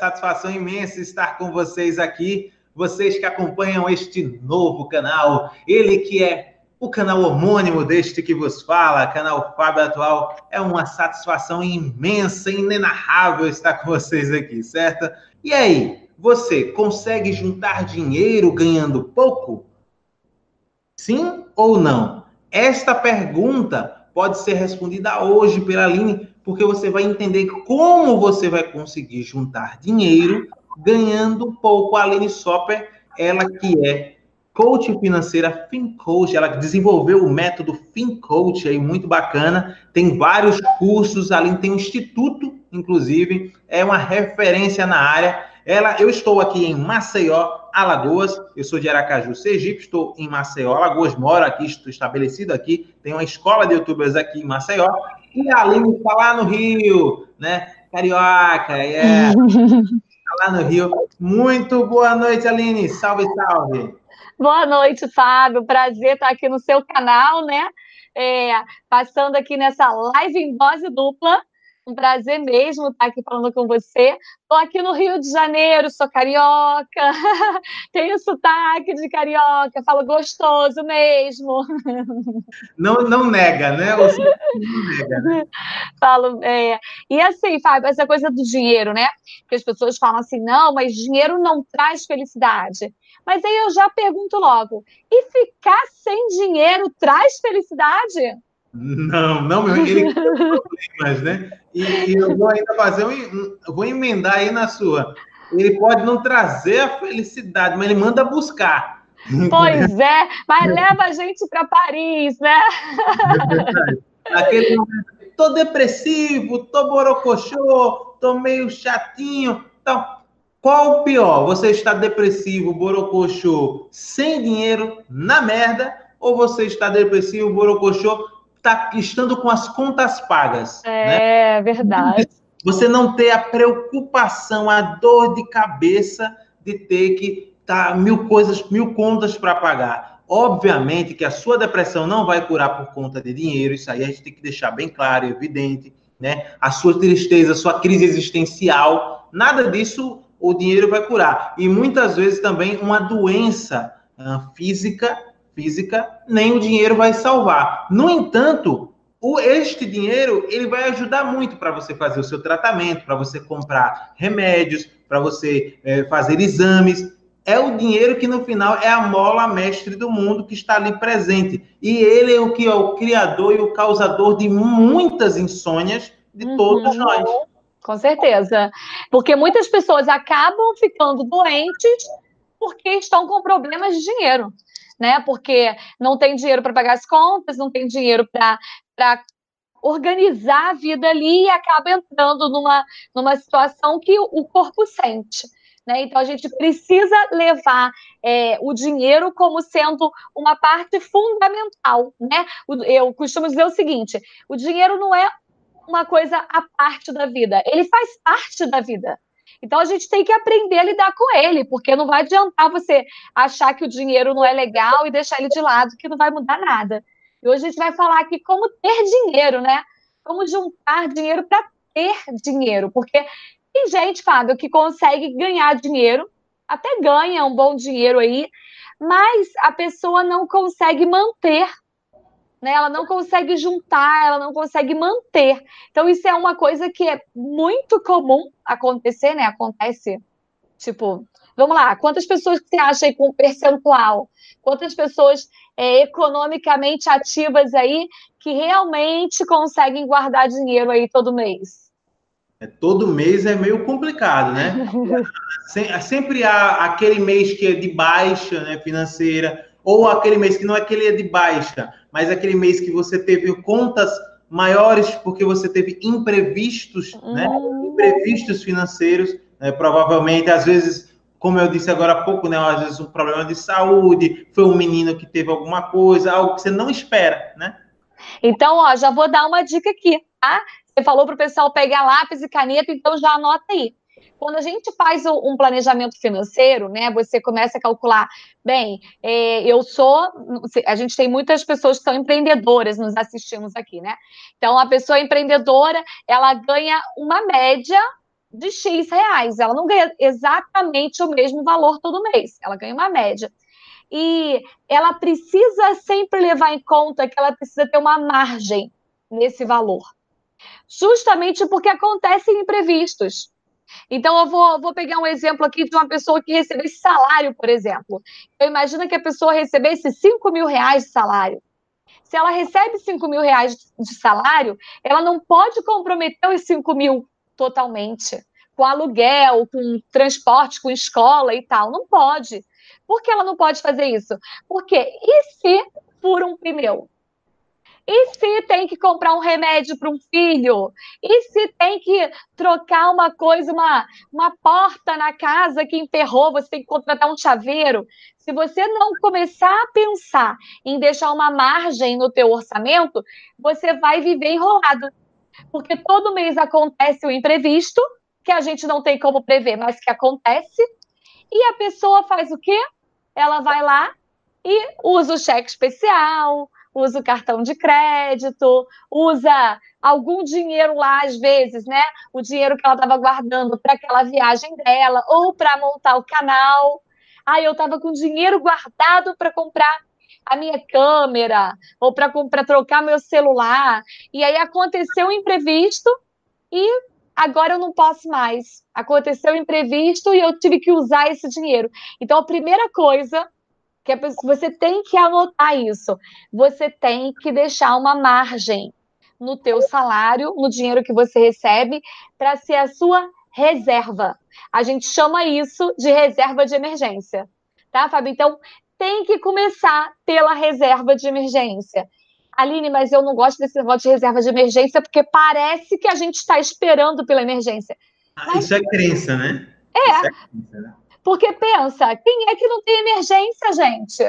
satisfação imensa estar com vocês aqui, vocês que acompanham este novo canal, ele que é o canal homônimo deste que vos fala, canal Fábio Atual. É uma satisfação imensa, inenarrável estar com vocês aqui, certo? E aí, você consegue juntar dinheiro ganhando pouco? Sim ou não? Esta pergunta pode ser respondida hoje pela Aline, porque você vai entender como você vai conseguir juntar dinheiro ganhando pouco. A Aline Sopper, ela que é coach financeira FinCoach, ela desenvolveu o método FinCoach aí muito bacana, tem vários cursos, a Aline tem um instituto, inclusive, é uma referência na área. Ela, eu estou aqui em Maceió, Alagoas. Eu sou de Aracaju, Sergipe, estou em Maceió, Alagoas, moro aqui, estou estabelecido aqui. Tenho uma escola de youtubers aqui em Maceió. E a Aline está lá no Rio, né? Carioca, é. Está lá no Rio. Muito boa noite, Aline. Salve, salve. Boa noite, Fábio. Prazer estar aqui no seu canal, né? É, passando aqui nessa live em dose dupla um prazer mesmo estar aqui falando com você. Estou aqui no Rio de Janeiro, sou carioca, tenho sotaque de carioca, falo gostoso mesmo. Não, não nega, né? Ou não nega, né? Falo, é... E assim, Fábio, essa coisa do dinheiro, né? Que as pessoas falam assim, não, mas dinheiro não traz felicidade. Mas aí eu já pergunto logo, e ficar sem dinheiro traz felicidade? Não, não, meu, ele tem problemas, né? E, e, eu vou ainda fazer um, eu vou emendar aí na sua. Ele pode não trazer a felicidade, mas ele manda buscar. Pois é, mas leva a gente para Paris, né? É Aquele momento, tô depressivo, tô borocochô, tô meio chatinho. Então, qual o pior? Você está depressivo, borocochô, sem dinheiro, na merda, ou você está depressivo, borocochô, tá estando com as contas pagas. É né? verdade. Você não ter a preocupação, a dor de cabeça de ter que tá mil coisas, mil contas para pagar. Obviamente que a sua depressão não vai curar por conta de dinheiro, isso aí a gente tem que deixar bem claro e evidente, né? A sua tristeza, a sua crise existencial, nada disso o dinheiro vai curar. E muitas vezes também uma doença uh, física física, nem o dinheiro vai salvar. No entanto, o, este dinheiro ele vai ajudar muito para você fazer o seu tratamento, para você comprar remédios, para você é, fazer exames. É o dinheiro que no final é a mola mestre do mundo que está ali presente. E ele é o que é o criador e o causador de muitas insônias de uhum. todos nós. Com certeza. Porque muitas pessoas acabam ficando doentes porque estão com problemas de dinheiro né? Porque não tem dinheiro para pagar as contas, não tem dinheiro para organizar a vida ali e acaba entrando numa, numa situação que o corpo sente. Né? Então, a gente precisa levar é, o dinheiro como sendo uma parte fundamental. Né? Eu costumo dizer o seguinte: o dinheiro não é uma coisa à parte da vida, ele faz parte da vida. Então a gente tem que aprender a lidar com ele, porque não vai adiantar você achar que o dinheiro não é legal e deixar ele de lado, que não vai mudar nada. E hoje a gente vai falar aqui como ter dinheiro, né? Como juntar dinheiro para ter dinheiro, porque tem gente, Fábio, que consegue ganhar dinheiro, até ganha um bom dinheiro aí, mas a pessoa não consegue manter né? Ela não consegue juntar, ela não consegue manter. Então, isso é uma coisa que é muito comum acontecer, né? Acontece, tipo, vamos lá, quantas pessoas você acha aí com percentual? Quantas pessoas é, economicamente ativas aí que realmente conseguem guardar dinheiro aí todo mês? É, todo mês é meio complicado, né? Sempre há aquele mês que é de baixa né, financeira, ou aquele mês que não é aquele é de baixa, mas aquele mês que você teve contas maiores porque você teve imprevistos, né? Uhum. Imprevistos financeiros, né? provavelmente, às vezes, como eu disse agora há pouco, né? Às vezes um problema de saúde, foi um menino que teve alguma coisa, algo que você não espera, né? Então, ó, já vou dar uma dica aqui, tá? Você falou para o pessoal pegar lápis e caneta, então já anota aí. Quando a gente faz um planejamento financeiro, né, você começa a calcular, bem, é, eu sou, a gente tem muitas pessoas que são empreendedoras, nos assistimos aqui, né? Então, a pessoa empreendedora, ela ganha uma média de X reais. Ela não ganha exatamente o mesmo valor todo mês, ela ganha uma média. E ela precisa sempre levar em conta que ela precisa ter uma margem nesse valor. Justamente porque acontecem imprevistos. Então, eu vou, vou pegar um exemplo aqui de uma pessoa que recebesse salário, por exemplo. Eu imagino que a pessoa recebesse 5 mil reais de salário. Se ela recebe 5 mil reais de salário, ela não pode comprometer os 5 mil totalmente, com aluguel, com transporte, com escola e tal. Não pode. Por que ela não pode fazer isso? Porque e se fura um pneu? E se tem que comprar um remédio para um filho? E se tem que trocar uma coisa, uma, uma porta na casa que emperrou, você tem que contratar um chaveiro? Se você não começar a pensar em deixar uma margem no teu orçamento, você vai viver enrolado. Porque todo mês acontece o imprevisto, que a gente não tem como prever, mas que acontece, e a pessoa faz o quê? Ela vai lá e usa o cheque especial, usa o cartão de crédito, usa algum dinheiro lá, às vezes, né? O dinheiro que ela estava guardando para aquela viagem dela, ou para montar o canal. Ah, eu estava com dinheiro guardado para comprar a minha câmera, ou para trocar meu celular. E aí aconteceu um imprevisto e agora eu não posso mais. Aconteceu um imprevisto e eu tive que usar esse dinheiro. Então, a primeira coisa que você tem que anotar isso. Você tem que deixar uma margem no teu salário, no dinheiro que você recebe, para ser a sua reserva. A gente chama isso de reserva de emergência. Tá, Fábio? Então, tem que começar pela reserva de emergência. Aline, mas eu não gosto desse negócio de reserva de emergência porque parece que a gente está esperando pela emergência. Ah, mas... Isso é crença, né? É. é crença, né? Porque pensa, quem é que não tem emergência, gente?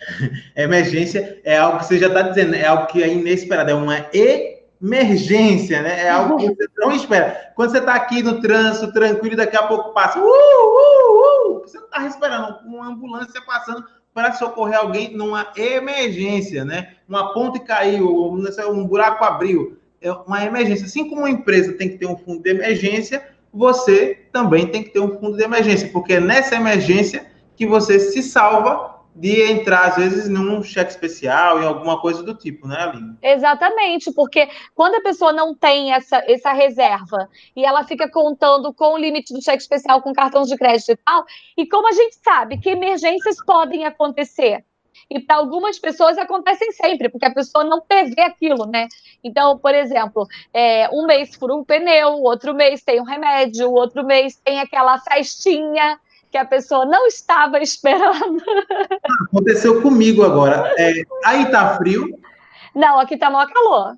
emergência é algo que você já está dizendo, é algo que é inesperado, é uma emergência, né? É algo que você não espera. Quando você está aqui no trânsito, tranquilo, daqui a pouco passa, uh, uh, uh, você não está esperando uma ambulância passando para socorrer alguém numa emergência, né? Uma ponte caiu, um buraco abriu, é uma emergência. Assim como uma empresa tem que ter um fundo de emergência, você também tem que ter um fundo de emergência, porque é nessa emergência que você se salva de entrar, às vezes, num cheque especial, em alguma coisa do tipo, né, Aline? Exatamente, porque quando a pessoa não tem essa, essa reserva e ela fica contando com o limite do cheque especial com cartões de crédito e tal, e como a gente sabe que emergências podem acontecer, e para algumas pessoas acontecem sempre, porque a pessoa não prevê aquilo, né? Então, por exemplo, é, um mês fura um pneu, outro mês tem um remédio, outro mês tem aquela festinha que a pessoa não estava esperando. Aconteceu comigo agora. É, aí tá frio? Não, aqui tá maior calor.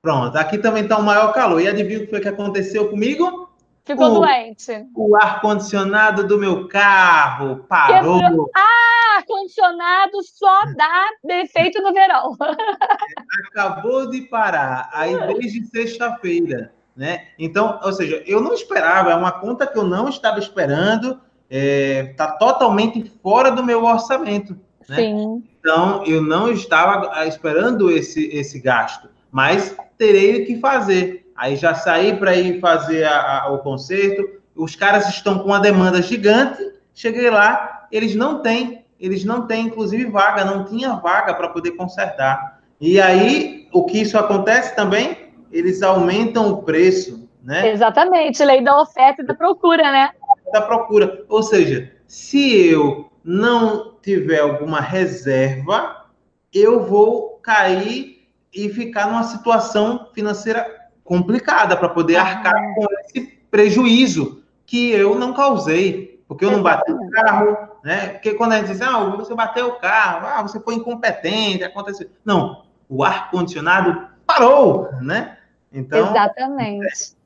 Pronto, aqui também tá o maior calor. E adivinha o que foi que aconteceu comigo? Ficou o, doente. O ar-condicionado do meu carro parou. Quebrou. Ah, ar-condicionado só dá defeito no verão. Acabou de parar. Aí desde sexta-feira. Né? Então, ou seja, eu não esperava, é uma conta que eu não estava esperando está é, tá totalmente fora do meu orçamento. Né? Sim. Então, eu não estava esperando esse, esse gasto, mas terei que fazer. Aí já saí para ir fazer a, a, o concerto, os caras estão com uma demanda gigante, cheguei lá, eles não têm, eles não têm, inclusive, vaga, não tinha vaga para poder consertar. E aí, o que isso acontece também? Eles aumentam o preço, né? Exatamente, lei da oferta e da procura, né? da procura. Ou seja, se eu não tiver alguma reserva, eu vou cair e ficar numa situação financeira complicada para poder arcar com esse prejuízo que eu não causei, porque eu não bati o carro, né? Porque quando a gente diz, ah, você bateu o carro, ah, você foi incompetente, aconteceu. Não, o ar-condicionado parou, né? Então, Exatamente.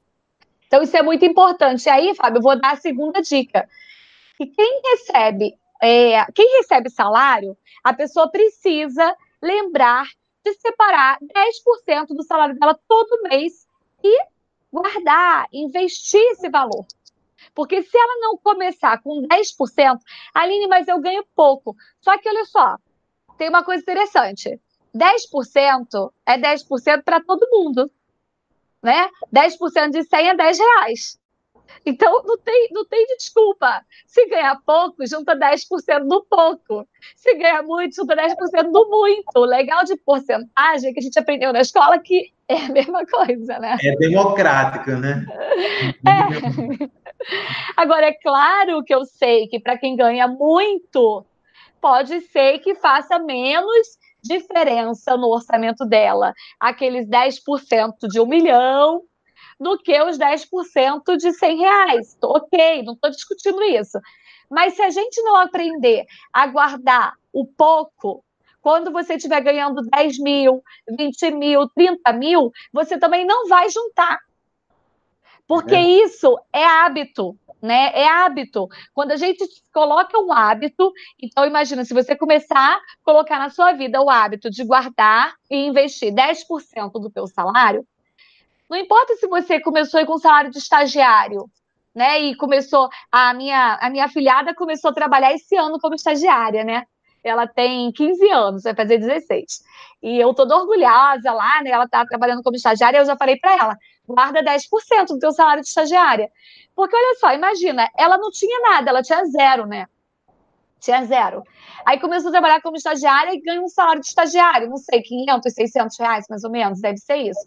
Então, isso é muito importante. E aí, Fábio, eu vou dar a segunda dica. Que quem recebe, é, quem recebe salário, a pessoa precisa lembrar de separar 10% do salário dela todo mês e guardar, investir esse valor. Porque se ela não começar com 10%, Aline, mas eu ganho pouco. Só que olha só, tem uma coisa interessante. 10% é 10% para todo mundo né? 10% de 100 é 10 reais. Então, não tem, não tem desculpa. Se ganhar pouco, junta 10% do pouco. Se ganhar muito, junta 10% do muito. O legal de porcentagem é que a gente aprendeu na escola que é a mesma coisa, né? É democrático, né? É. Agora, é claro que eu sei que para quem ganha muito, pode ser que faça menos diferença no orçamento dela. Aqueles 10% de um milhão do que os 10% de 100 reais. Ok, não estou discutindo isso. Mas se a gente não aprender a guardar o pouco, quando você estiver ganhando 10 mil, 20 mil, 30 mil, você também não vai juntar. Porque é. isso é hábito, né? É hábito. Quando a gente coloca um hábito, então imagina, se você começar a colocar na sua vida o hábito de guardar e investir 10% do teu salário, não importa se você começou com salário de estagiário, né? E começou a minha a minha afilhada começou a trabalhar esse ano como estagiária, né? Ela tem 15 anos, vai fazer 16. E eu toda orgulhosa lá, né? Ela tá trabalhando como estagiária, eu já falei para ela: guarda 10% do teu salário de estagiária. Porque olha só, imagina, ela não tinha nada, ela tinha zero, né? Tinha zero. Aí começou a trabalhar como estagiária e ganha um salário de estagiário, não sei, 500, 600 reais mais ou menos, deve ser isso.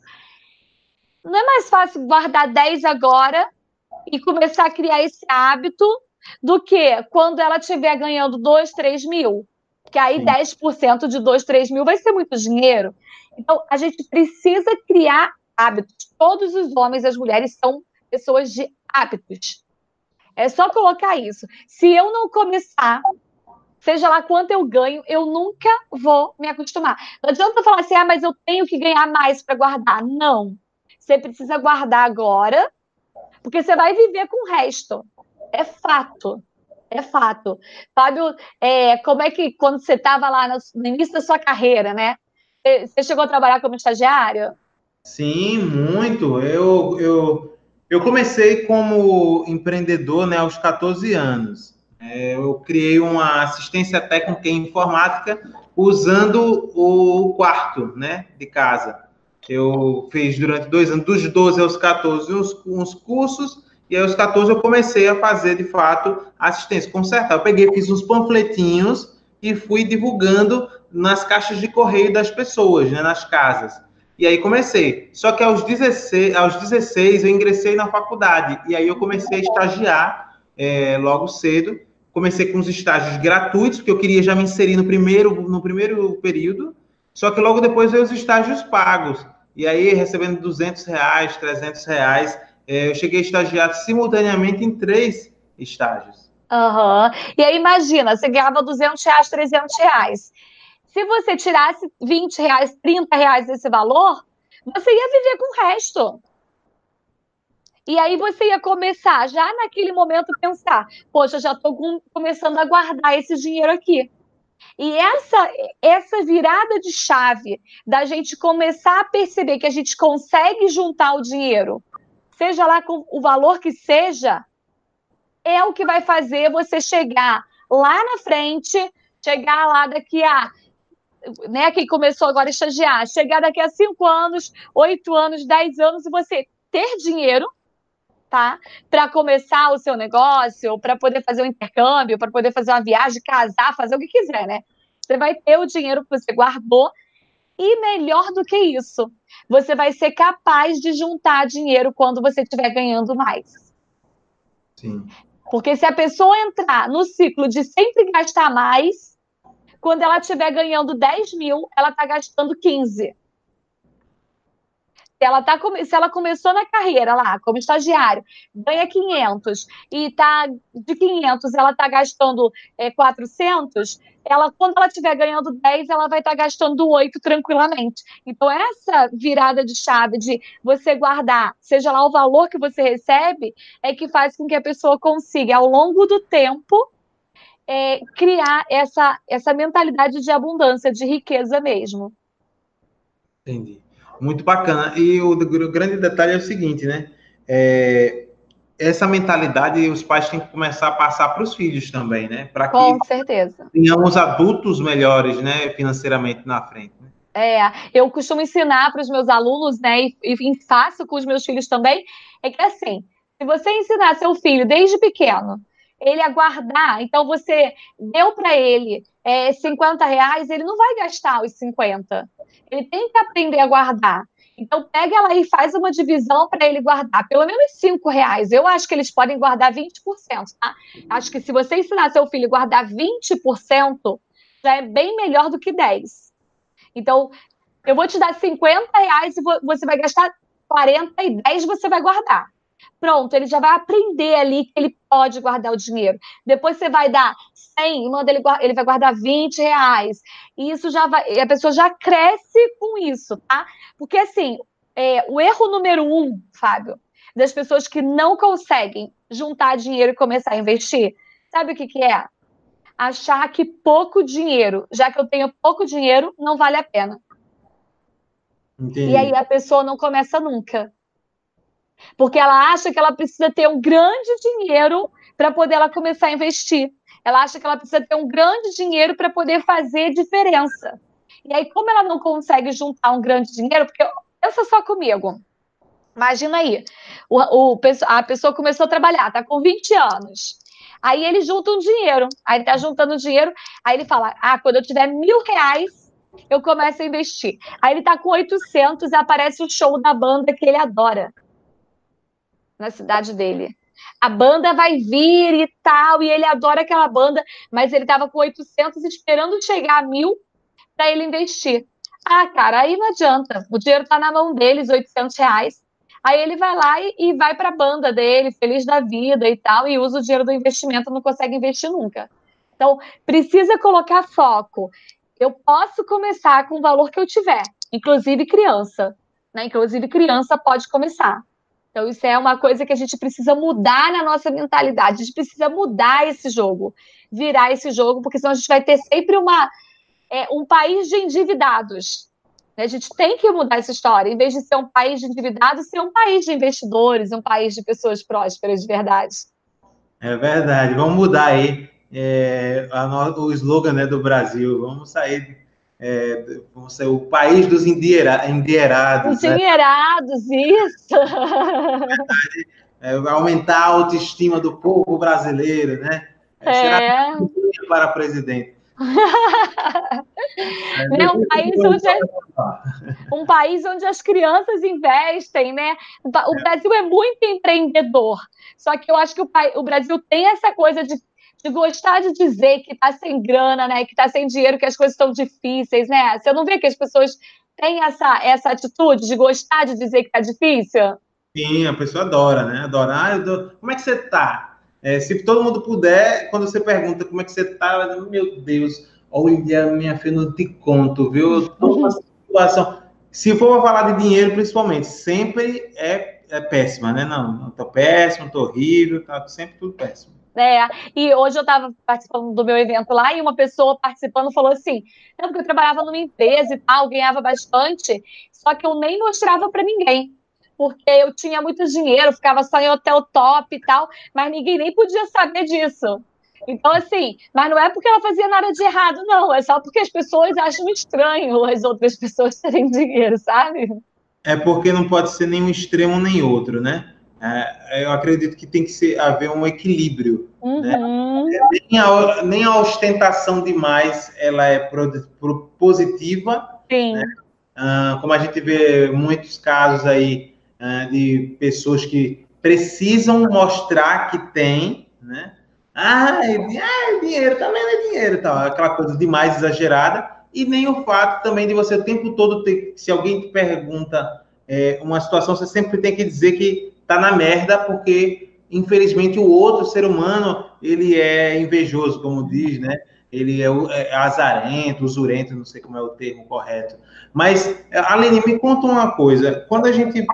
Não é mais fácil guardar 10 agora e começar a criar esse hábito do que quando ela estiver ganhando 2, 3 mil? Que aí Sim. 10% de 2, 3 mil vai ser muito dinheiro. Então, a gente precisa criar hábitos. Todos os homens e as mulheres são pessoas de hábitos. É só colocar isso. Se eu não começar, seja lá quanto eu ganho, eu nunca vou me acostumar. Não adianta falar assim, ah, mas eu tenho que ganhar mais para guardar. Não. Você precisa guardar agora, porque você vai viver com o resto. É fato. É fato. Fábio, é, como é que quando você estava lá no, no, início da sua carreira, né? Você chegou a trabalhar como estagiário? Sim, muito. Eu, eu, eu comecei como empreendedor né, aos 14 anos. É, eu criei uma assistência técnica em informática usando o quarto né, de casa. Eu fiz durante dois anos, dos 12 aos 14, uns, uns cursos, e aí aos 14 eu comecei a fazer, de fato, assistência, consertar. Eu peguei, fiz uns panfletinhos e fui divulgando nas caixas de correio das pessoas, né, nas casas. E aí comecei. Só que aos 16, aos 16 eu ingressei na faculdade, e aí eu comecei a estagiar é, logo cedo. Comecei com os estágios gratuitos, porque eu queria já me inserir no primeiro, no primeiro período, só que logo depois veio os estágios pagos. E aí, recebendo 200 reais, 300 reais, é, eu cheguei a estagiar simultaneamente em três estágios. Uhum. E aí, imagina, você ganhava 200 reais, 300 reais. Se você tirasse 20 reais, 30 reais desse valor, você ia viver com o resto. E aí você ia começar, já naquele momento, pensar: poxa, já estou começando a guardar esse dinheiro aqui. E essa, essa virada de chave da gente começar a perceber que a gente consegue juntar o dinheiro, seja lá com o valor que seja, é o que vai fazer você chegar lá na frente, chegar lá daqui a. Né, quem começou agora a estagiar, chegar daqui a cinco anos, oito anos, dez anos, e você ter dinheiro tá? Para começar o seu negócio, para poder fazer um intercâmbio, para poder fazer uma viagem, casar, fazer o que quiser, né? Você vai ter o dinheiro que você guardou e melhor do que isso, você vai ser capaz de juntar dinheiro quando você estiver ganhando mais. Sim. Porque se a pessoa entrar no ciclo de sempre gastar mais, quando ela estiver ganhando 10 mil, ela está gastando 15 se ela, tá, se ela começou na carreira lá, como estagiário, ganha 500 e tá de 500 ela está gastando é, 400, ela, quando ela estiver ganhando 10, ela vai estar tá gastando 8 tranquilamente. Então, essa virada de chave de você guardar, seja lá o valor que você recebe, é que faz com que a pessoa consiga, ao longo do tempo, é, criar essa, essa mentalidade de abundância, de riqueza mesmo. Entendi. Muito bacana. E o, grande detalhe é o seguinte, né? É, essa mentalidade os pais têm que começar a passar para os filhos também, né? Para que Com certeza. tenhamos adultos melhores, né, financeiramente na frente. Né? É, eu costumo ensinar para os meus alunos, né, e, e faço com os meus filhos também, é que assim, Se você ensinar seu filho desde pequeno, ele a guardar, então você deu para ele é, 50 reais, ele não vai gastar os 50. Ele tem que aprender a guardar. Então, pega ela e faz uma divisão para ele guardar pelo menos 5 reais. Eu acho que eles podem guardar 20%, tá? Acho que se você ensinar seu filho a guardar 20%, já é bem melhor do que 10. Então, eu vou te dar 50 reais e você vai gastar 40 e 10 você vai guardar. Pronto, ele já vai aprender ali que ele pode guardar o dinheiro. Depois você vai dar 100 e manda ele, ele vai guardar 20 reais. E isso já vai, a pessoa já cresce com isso, tá? Porque assim, é, o erro número um, Fábio, das pessoas que não conseguem juntar dinheiro e começar a investir, sabe o que, que é? Achar que pouco dinheiro, já que eu tenho pouco dinheiro, não vale a pena. Entendi. E aí a pessoa não começa nunca. Porque ela acha que ela precisa ter um grande dinheiro para poder ela começar a investir. Ela acha que ela precisa ter um grande dinheiro para poder fazer diferença. E aí, como ela não consegue juntar um grande dinheiro, porque pensa só comigo. Imagina aí, o, o, a pessoa começou a trabalhar, tá com 20 anos. Aí ele junta um dinheiro, aí ele tá juntando dinheiro, aí ele fala: Ah, quando eu tiver mil reais, eu começo a investir. Aí ele tá com 800 e aparece o show da banda que ele adora na cidade dele. A banda vai vir e tal, e ele adora aquela banda, mas ele estava com 800 esperando chegar a mil para ele investir. Ah, cara, aí não adianta. O dinheiro está na mão deles, 800 reais. Aí ele vai lá e, e vai para a banda dele, feliz da vida e tal, e usa o dinheiro do investimento, não consegue investir nunca. Então, precisa colocar foco. Eu posso começar com o valor que eu tiver, inclusive criança. Né? Inclusive, criança pode começar. Então, isso é uma coisa que a gente precisa mudar na nossa mentalidade. A gente precisa mudar esse jogo, virar esse jogo, porque senão a gente vai ter sempre uma, é, um país de endividados. A gente tem que mudar essa história. Em vez de ser um país de endividados, ser um país de investidores, um país de pessoas prósperas de verdade. É verdade. Vamos mudar aí é, a, o slogan né, do Brasil. Vamos sair é, o país dos endinheirados. Endinheirados, né? isso! É, aumentar a autoestima do povo brasileiro, né? É. Será para presidente. né? um, país onde, um país onde as crianças investem, né? O é. Brasil é muito empreendedor, só que eu acho que o, o Brasil tem essa coisa de de gostar de dizer que está sem grana, né? Que está sem dinheiro, que as coisas estão difíceis, né? Você não vê que as pessoas têm essa, essa atitude de gostar de dizer que está difícil? Sim, a pessoa adora, né? Adora. Ah. Como é que você está? É, se todo mundo puder, quando você pergunta como é que você está, meu Deus, olha, minha filha, não te conto, viu? Eu tô numa situação. Se for falar de dinheiro, principalmente, sempre é, é péssima, né? Não, não tô péssimo, tô horrível, tá sempre tudo péssimo. É, e hoje eu estava participando do meu evento lá e uma pessoa participando falou assim: não, porque eu trabalhava numa empresa e tal, ganhava bastante, só que eu nem mostrava para ninguém, porque eu tinha muito dinheiro, ficava só em hotel top e tal, mas ninguém nem podia saber disso. Então, assim, mas não é porque ela fazia nada de errado, não, é só porque as pessoas acham estranho as outras pessoas terem dinheiro, sabe? É porque não pode ser nenhum extremo nem outro, né? É, eu acredito que tem que ser, haver um equilíbrio. Uhum. Né? Nem, a, nem, a, ostentação demais ela é pro, pro, positiva. Sim. Né? Ah, como a gente vê muitos casos aí ah, de pessoas que precisam mostrar que tem, né? Ah, é, ah, dinheiro também não é dinheiro, tal, aquela coisa demais exagerada. E nem o fato também de você o tempo todo ter, se alguém te pergunta é, uma situação, você sempre tem que dizer que tá na merda porque infelizmente o outro ser humano ele é invejoso, como diz, né? Ele é, é azarento, usurento, não sei como é o termo correto. Mas, Aline, me conta uma coisa. Quando a gente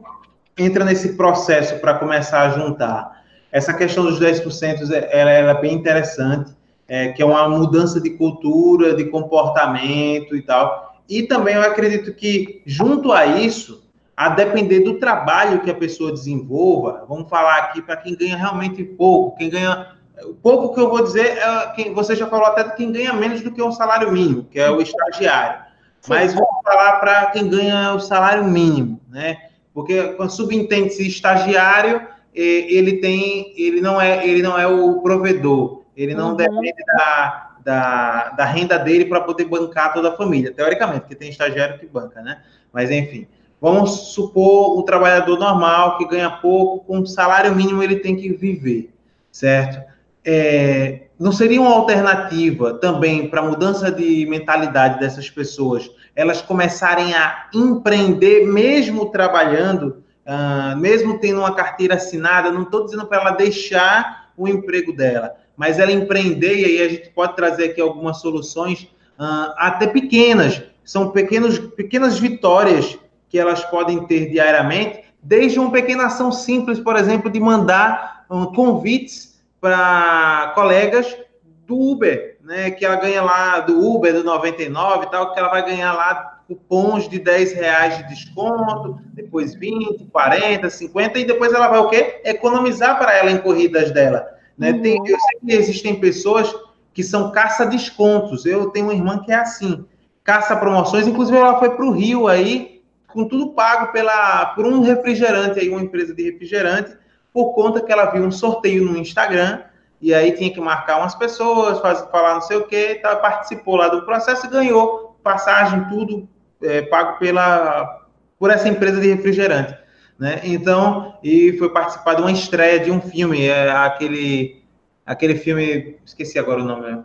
entra nesse processo para começar a juntar, essa questão dos 10% ela, ela é bem interessante, é, que é uma mudança de cultura, de comportamento e tal. E também eu acredito que, junto a isso, a depender do trabalho que a pessoa desenvolva, vamos falar aqui para quem ganha realmente pouco, quem ganha pouco que eu vou dizer é quem você já falou até de quem ganha menos do que um salário mínimo, que é o estagiário. Mas vamos falar para quem ganha o salário mínimo, né? Porque subentende-se estagiário ele tem, ele não é, ele não é o provedor, ele não uhum. depende da, da, da renda dele para poder bancar toda a família, teoricamente, porque tem estagiário que banca, né? Mas enfim, vamos supor o trabalhador normal que ganha pouco, com salário mínimo ele tem que viver, certo? É, não seria uma alternativa também para a mudança de mentalidade dessas pessoas, elas começarem a empreender mesmo trabalhando, uh, mesmo tendo uma carteira assinada, não estou dizendo para ela deixar o emprego dela, mas ela empreender, e aí a gente pode trazer aqui algumas soluções, uh, até pequenas, são pequenos, pequenas vitórias que elas podem ter diariamente, desde uma pequena ação simples, por exemplo, de mandar um, convites para colegas do Uber, né, que ela ganha lá do Uber do 99 e tal, que ela vai ganhar lá cupons de 10 reais de desconto, depois 20, 40, 50, e depois ela vai o quê? Economizar para ela em corridas dela. Né? Uhum. Tem, eu sei que existem pessoas que são caça-descontos. Eu tenho uma irmã que é assim, caça-promoções. Inclusive, ela foi para o Rio aí, com tudo pago pela, por um refrigerante, aí, uma empresa de refrigerante, por conta que ela viu um sorteio no Instagram, e aí tinha que marcar umas pessoas, fazer, falar não sei o quê, tá, participou lá do processo e ganhou passagem, tudo é, pago pela, por essa empresa de refrigerante né? Então, e foi participar de uma estreia de um filme, é aquele aquele filme, esqueci agora o nome,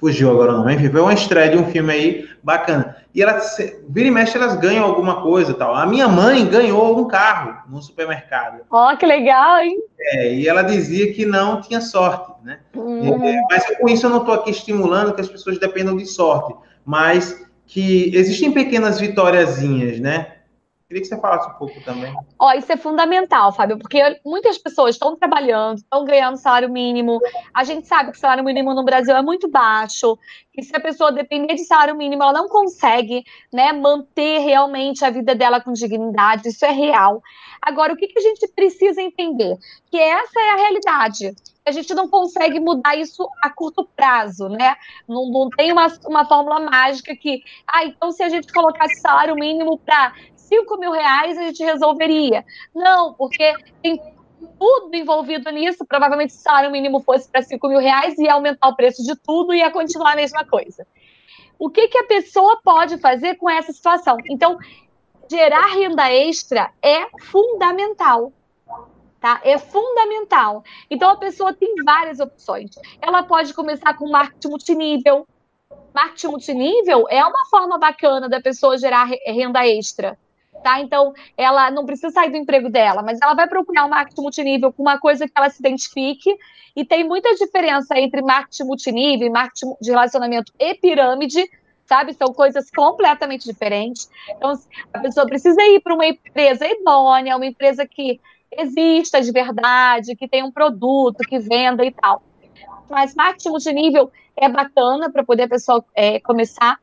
fugiu agora o nome, enfim, foi uma estreia de um filme aí bacana. E ela vira e mexe, elas ganham alguma coisa, tal. A minha mãe ganhou um carro no supermercado. Ó, oh, que legal, hein? É, e ela dizia que não tinha sorte, né? Hum. É, mas com isso eu não estou aqui estimulando que as pessoas dependam de sorte, mas que existem pequenas vitóriazinhas, né? Queria que você falasse um pouco também. Ó, isso é fundamental, Fábio, porque muitas pessoas estão trabalhando, estão ganhando salário mínimo. A gente sabe que o salário mínimo no Brasil é muito baixo, que se a pessoa depender de salário mínimo, ela não consegue né, manter realmente a vida dela com dignidade. Isso é real. Agora, o que, que a gente precisa entender? Que essa é a realidade a gente não consegue mudar isso a curto prazo, né? Não, não tem uma, uma fórmula mágica que, ah, então se a gente colocasse salário mínimo para 5 mil reais a gente resolveria. Não, porque tem tudo envolvido nisso. Provavelmente se o salário mínimo fosse para 5 mil reais, ia aumentar o preço de tudo e ia continuar a mesma coisa. O que, que a pessoa pode fazer com essa situação? Então, gerar renda extra é fundamental. Tá? É fundamental. Então, a pessoa tem várias opções. Ela pode começar com marketing multinível. Marketing multinível é uma forma bacana da pessoa gerar renda extra tá? Então, ela não precisa sair do emprego dela, mas ela vai procurar um marketing multinível com uma coisa que ela se identifique, e tem muita diferença entre marketing multinível e marketing de relacionamento e pirâmide, sabe? São coisas completamente diferentes. Então, a pessoa precisa ir para uma empresa idônea, uma empresa que exista de verdade, que tenha um produto, que venda e tal. Mas marketing multinível é bacana para poder a pessoa é, começar.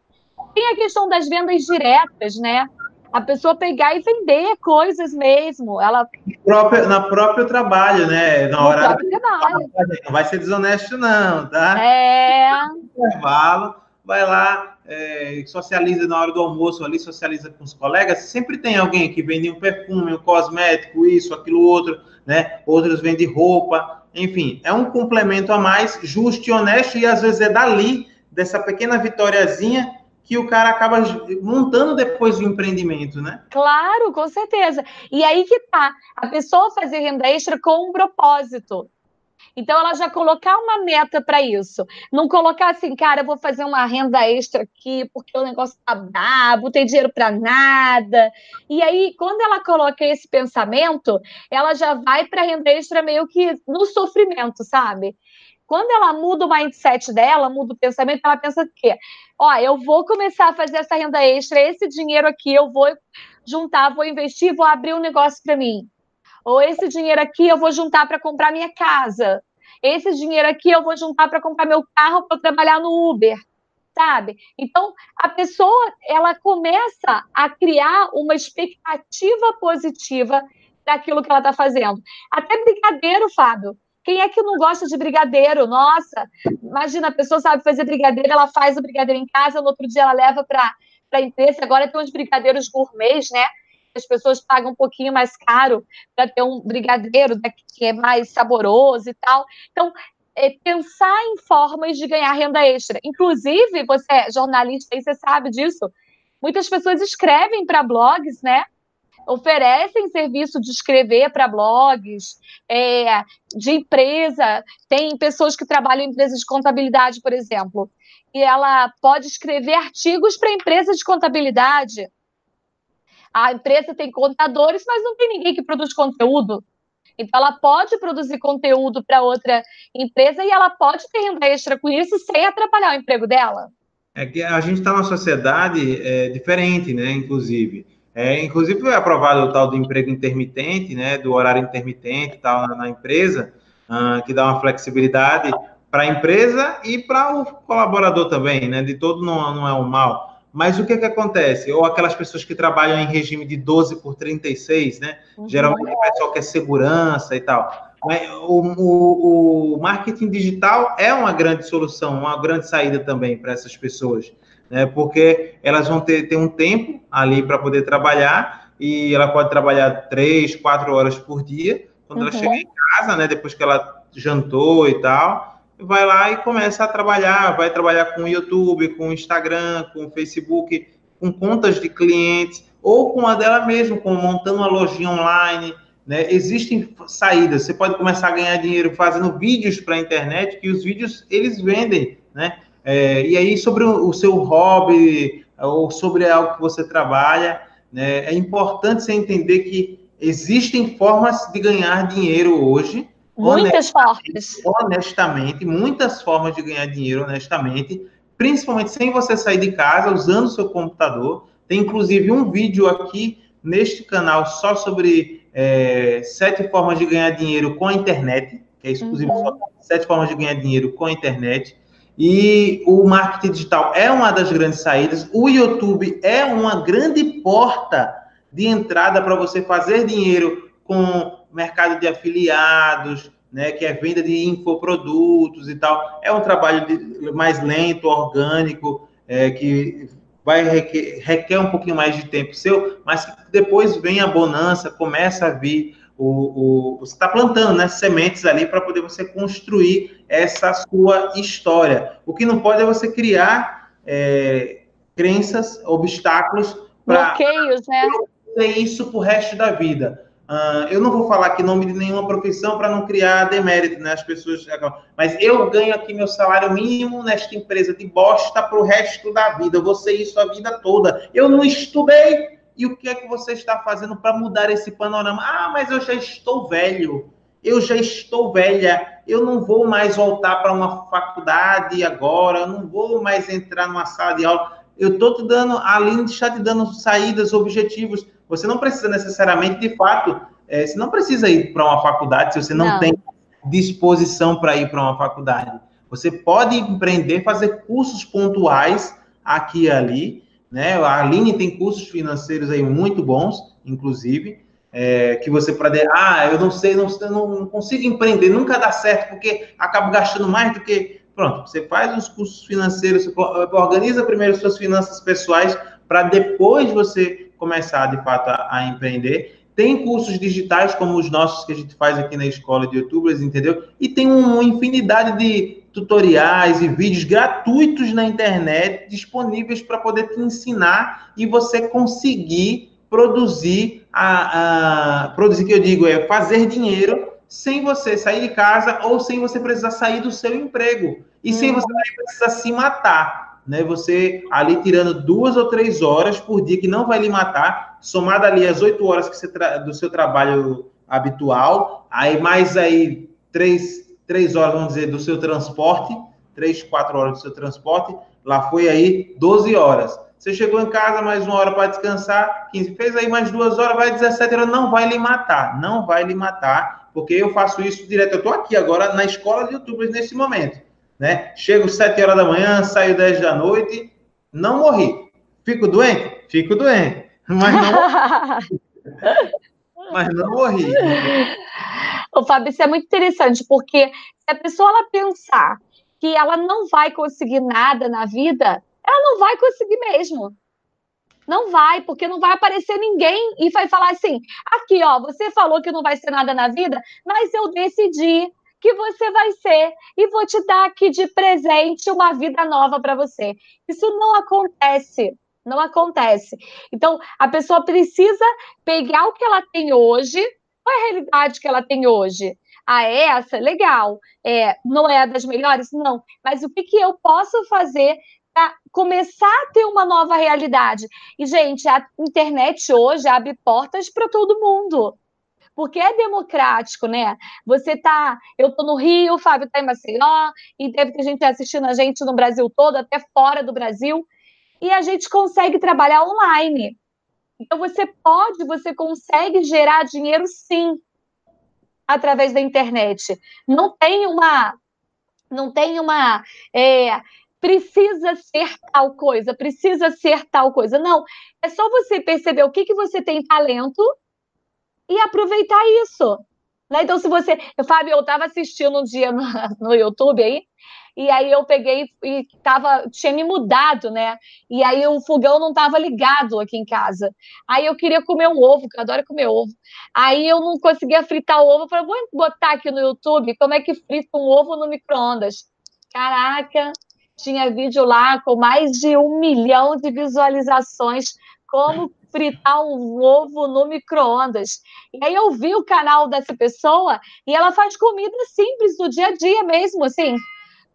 Tem a questão das vendas diretas, né? A pessoa pegar e vender coisas mesmo. Ela próprio, na próprio trabalho, né? Na hora trabalho. Não vai ser desonesto, não, tá? É. Intervalo, vai lá, é, socializa na hora do almoço ali, socializa com os colegas. Sempre tem alguém que vende um perfume, um cosmético, isso, aquilo, outro, né? Outros vendem roupa. Enfim, é um complemento a mais, justo e honesto, e às vezes é dali, dessa pequena vitóriazinha, que o cara acaba montando depois o empreendimento, né? Claro, com certeza. E aí que tá, a pessoa fazer renda extra com um propósito. Então, ela já colocar uma meta para isso. Não colocar assim, cara, eu vou fazer uma renda extra aqui porque o negócio tá brabo, tem dinheiro para nada. E aí, quando ela coloca esse pensamento, ela já vai para renda extra meio que no sofrimento, sabe? Quando ela muda o mindset dela, muda o pensamento, ela pensa que, ó, eu vou começar a fazer essa renda extra, esse dinheiro aqui eu vou juntar, vou investir, vou abrir um negócio para mim. Ou esse dinheiro aqui eu vou juntar para comprar minha casa. Esse dinheiro aqui eu vou juntar para comprar meu carro para trabalhar no Uber, sabe? Então, a pessoa, ela começa a criar uma expectativa positiva daquilo que ela está fazendo. Até brigadeiro, Fábio. Quem é que não gosta de brigadeiro? Nossa, imagina, a pessoa sabe fazer brigadeiro, ela faz o brigadeiro em casa, no outro dia ela leva para a empresa. Agora tem uns brigadeiros gourmets, né? as pessoas pagam um pouquinho mais caro para ter um brigadeiro que é mais saboroso e tal. Então, é pensar em formas de ganhar renda extra. Inclusive, você é jornalista e você sabe disso. Muitas pessoas escrevem para blogs, né? Oferecem serviço de escrever para blogs, é, de empresa. Tem pessoas que trabalham em empresas de contabilidade, por exemplo, e ela pode escrever artigos para empresas de contabilidade. A empresa tem contadores, mas não tem ninguém que produz conteúdo. Então, ela pode produzir conteúdo para outra empresa e ela pode ter renda extra com isso sem atrapalhar o emprego dela. É que a gente está numa sociedade é, diferente, né? Inclusive. É, inclusive foi aprovado o tal do emprego intermitente, né? Do horário intermitente tal na, na empresa, uh, que dá uma flexibilidade para a empresa e para o colaborador também, né? De todo não, não é um mal. Mas o que, que acontece? Ou aquelas pessoas que trabalham em regime de 12 por 36, né? Uhum. Geralmente o pessoal quer segurança e tal. O, o, o, marketing digital é uma grande solução, uma grande saída também para essas pessoas, né? Porque elas vão ter, ter um tempo ali para poder trabalhar e ela pode trabalhar três, quatro horas por dia. Quando uhum. ela chega em casa, né? Depois que ela jantou e tal, vai lá e começa a trabalhar, vai trabalhar com o YouTube, com o Instagram, com o Facebook, com contas de clientes, ou com a dela mesma, com montando uma lojinha online. Né? Existem saídas. Você pode começar a ganhar dinheiro fazendo vídeos para a internet, que os vídeos eles vendem, né? É, e aí sobre o, o, seu hobby ou sobre algo que você trabalha, né? É importante você entender que existem formas de ganhar dinheiro hoje Muitas formas. Honestamente, muitas formas de ganhar dinheiro, honestamente, principalmente sem você sair de casa, usando o seu computador. Tem inclusive um vídeo aqui neste canal só sobre é, sete formas de ganhar dinheiro com a internet, que é exclusivo uhum. só sete formas de ganhar dinheiro com a internet. E o marketing digital é uma das grandes saídas. O YouTube é uma grande porta de entrada para você fazer dinheiro com mercado de afiliados, né, que é venda de infoprodutos e tal. É um trabalho de, mais lento, orgânico, é, que vai requer, requer, um pouquinho mais de tempo seu, mas depois vem a bonança, começa a vir o, o você está plantando né, sementes ali para poder você construir essa sua história. O que não pode é você criar é, crenças, obstáculos para bloqueios, né? Isso para o resto da vida. Uh, eu não vou falar aqui nome de nenhuma profissão para não criar demérito, né? As pessoas. Mas eu ganho aqui meu salário mínimo nesta empresa de bosta para o resto da vida. Eu vou ser isso a vida toda. Eu não estudei. E o que é que você está fazendo para mudar esse panorama? Ah, mas eu já estou velho. Eu já estou velha. Eu não vou mais voltar para uma faculdade agora. Eu não vou mais entrar numa sala de aula. Eu estou te dando, a Aline está te dando saídas, objetivos você não precisa necessariamente, de fato, é, você não precisa ir para uma faculdade se você não, não. tem disposição para ir para uma faculdade. Você pode empreender, fazer cursos pontuais aqui e ali, né? A Aline tem cursos financeiros aí muito bons, inclusive, é, que você pode, ah, eu não sei, não, não consigo empreender, nunca dá certo, porque acabo gastando mais do que. Pronto, você faz os cursos financeiros, organiza primeiro suas finanças pessoais, para depois você começar de fato a, a, empreender. Tem cursos digitais como os nossos que a gente faz aqui na escola de youtubers, entendeu? E tem uma infinidade de tutoriais e vídeos gratuitos na internet disponíveis para poder te ensinar e você conseguir produzir a, a produzir que eu digo é fazer dinheiro sem você sair de casa ou sem você precisar sair do seu emprego e sem uhum. você precisar se matar né? Você ali tirando duas ou três horas por dia que não vai lhe matar, somado ali as oito horas que você do seu trabalho habitual, aí mais aí três, três horas, vamos dizer, do seu transporte, três, quatro horas do seu transporte, lá foi aí 12 horas. Você chegou em casa, mais uma hora para descansar, 15, fez aí mais duas horas, vai 17 horas, não vai lhe matar, não vai lhe matar, porque eu faço isso direto. Eu estou aqui agora na escola de youtubers nesse momento né? Chego 7 horas da manhã, saio 10 da noite, não morri. Fico doente? Fico doente. Mas não, mas não morri. O Fábio, isso é muito interessante, porque se a pessoa ela pensar que ela não vai conseguir nada na vida, ela não vai conseguir mesmo. Não vai, porque não vai aparecer ninguém e vai falar assim: aqui, ó, você falou que não vai ser nada na vida, mas eu decidi que você vai ser e vou te dar aqui de presente uma vida nova para você. Isso não acontece. Não acontece. Então, a pessoa precisa pegar o que ela tem hoje. Qual é a realidade que ela tem hoje? Ah, é essa? Legal. É, não é das melhores? Não. Mas o que, que eu posso fazer para começar a ter uma nova realidade? E, gente, a internet hoje abre portas para todo mundo porque é democrático, né? Você tá, eu tô no Rio, o Fábio tá em Maceió, e deve ter gente assistindo a gente no Brasil todo, até fora do Brasil e a gente consegue trabalhar online. Então você pode, você consegue gerar dinheiro sim através da internet. Não tem uma, não tem uma, é, precisa ser tal coisa, precisa ser tal coisa. Não, é só você perceber o que que você tem talento e aproveitar isso. Né? Então, se você. Fábio, eu estava assistindo um dia no, no YouTube aí, e aí eu peguei e tava, tinha me mudado, né? E aí o fogão não estava ligado aqui em casa. Aí eu queria comer um ovo, que eu adoro comer ovo. Aí eu não conseguia fritar o ovo, eu falei, vou botar aqui no YouTube como é que frita um ovo no micro-ondas. Caraca, tinha vídeo lá com mais de um milhão de visualizações, como fritar um ovo no micro-ondas. E aí eu vi o canal dessa pessoa e ela faz comida simples do dia a dia mesmo, assim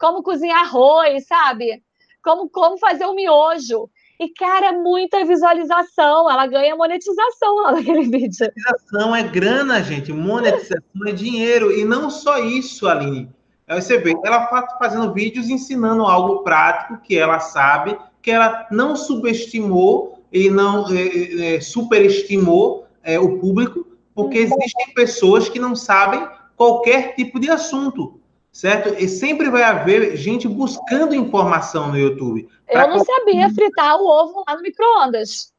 como cozinhar arroz, sabe? Como, como fazer um miojo. E, cara, muita visualização. Ela ganha monetização lá naquele vídeo. Monetização é grana, gente. Monetização é dinheiro. E não só isso, Aline. Você vê, ela fazendo vídeos ensinando algo prático que ela sabe, que ela não subestimou e não é, é, é superestimou é, o público, porque uhum. existem pessoas que não sabem qualquer tipo de assunto certo? E sempre vai haver gente buscando informação no YouTube. Eu não sabia fritar o ovo lá no micro-ondas.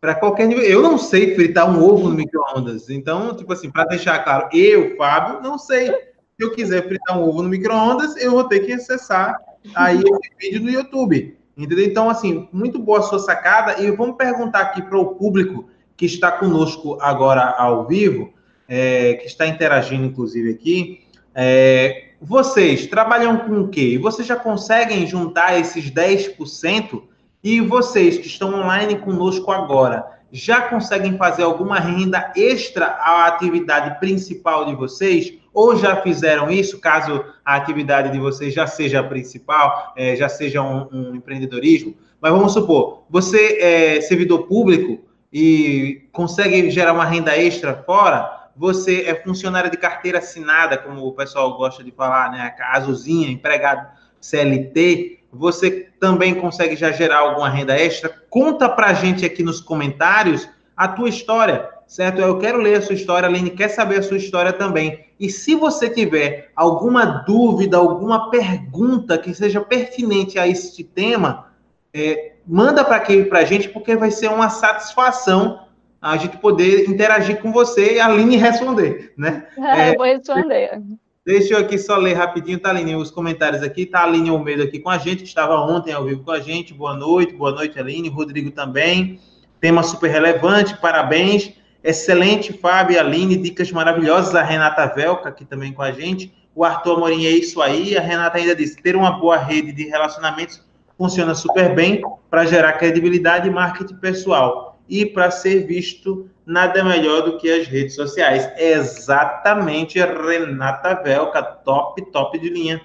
Para qualquer nível. Eu não sei fritar um ovo no micro-ondas. Então, tipo assim, para deixar claro, eu, Fábio, não sei. Se eu quiser fritar um ovo no micro-ondas, eu vou ter que acessar aí esse vídeo no YouTube. Entendeu? Então, assim, muito boa a sua sacada. E vamos perguntar aqui para o público que está conosco agora ao vivo, é, que está interagindo, inclusive, aqui. É, vocês trabalham com o quê? Vocês já conseguem juntar esses 10%? E vocês que estão online conosco agora, já conseguem fazer alguma renda extra à atividade principal de vocês? Ou já fizeram isso, caso a atividade de vocês já seja a principal, é, já seja um, um, empreendedorismo? Mas vamos supor, você é servidor público e consegue gerar uma renda extra fora? Você é funcionário de carteira assinada, como o pessoal gosta de falar, né? A azulzinha, empregado CLT, você também consegue já gerar alguma renda extra? Conta pra gente aqui nos comentários a tua história, certo? Eu quero ler a sua história, a Aline quer saber a sua história também. E se você tiver alguma dúvida, alguma pergunta que seja pertinente a este tema, é, manda para aqui para gente, porque vai ser uma satisfação a gente poder interagir com você e a Aline responder, né? É, é, vou responder. Deixa eu aqui só ler rapidinho, tá, Aline, os comentários aqui. Tá a Aline Almeida aqui com a gente, que estava ontem ao vivo com a gente. Boa noite, boa noite, Aline. Rodrigo também. Tema super relevante, parabéns. Excelente, Fábio e Aline. Dicas maravilhosas. A Renata Velca aqui também com a gente. O Arthur Amorim é isso aí. A Renata ainda disse: ter uma boa rede de relacionamentos funciona super bem para gerar credibilidade e marketing pessoal e para ser visto nada melhor do que as redes sociais. Exatamente, Renata Velca, top, top de linha.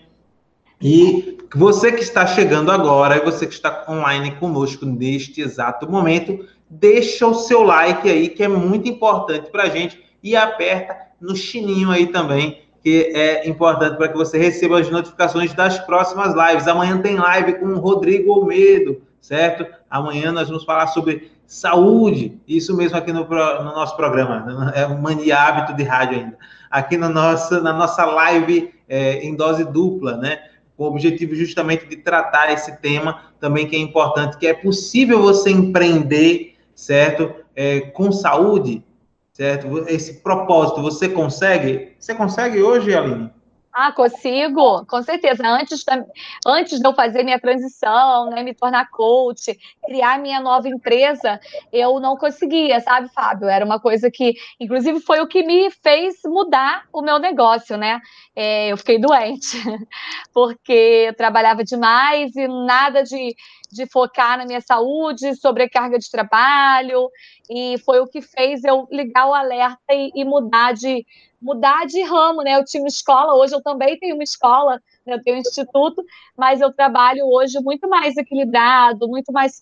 E você que está chegando agora, e você que está online conosco neste exato momento, deixa o seu like aí, que é muito importante para a gente, e aperta no chininho aí também, que é importante para que você receba as notificações das próximas lives. Amanhã tem live com o Rodrigo Almedo, certo? Amanhã nós vamos falar sobre saúde, isso mesmo aqui no, no nosso programa, é um mania hábito de rádio ainda. Aqui no nosso, na nossa live é, em dose dupla, né? Com o objetivo justamente de tratar esse tema também que é importante, que é possível você empreender, certo? É, com saúde, certo? Esse propósito, você consegue? Você consegue hoje, Aline? Ah, consigo, com certeza. Antes, antes de eu fazer minha transição, né, me tornar coach, criar minha nova empresa, eu não conseguia, sabe, Fábio? Era uma coisa que, inclusive, foi o que me fez mudar o meu negócio, né? É, eu fiquei doente, porque eu trabalhava demais e nada de, de focar na minha saúde, sobrecarga de trabalho, e foi o que fez eu ligar o alerta e, e mudar de mudar de ramo, né? Eu tinha uma escola, hoje eu também tenho uma escola, né? eu tenho um instituto, mas eu trabalho hoje muito mais equilibrado, muito mais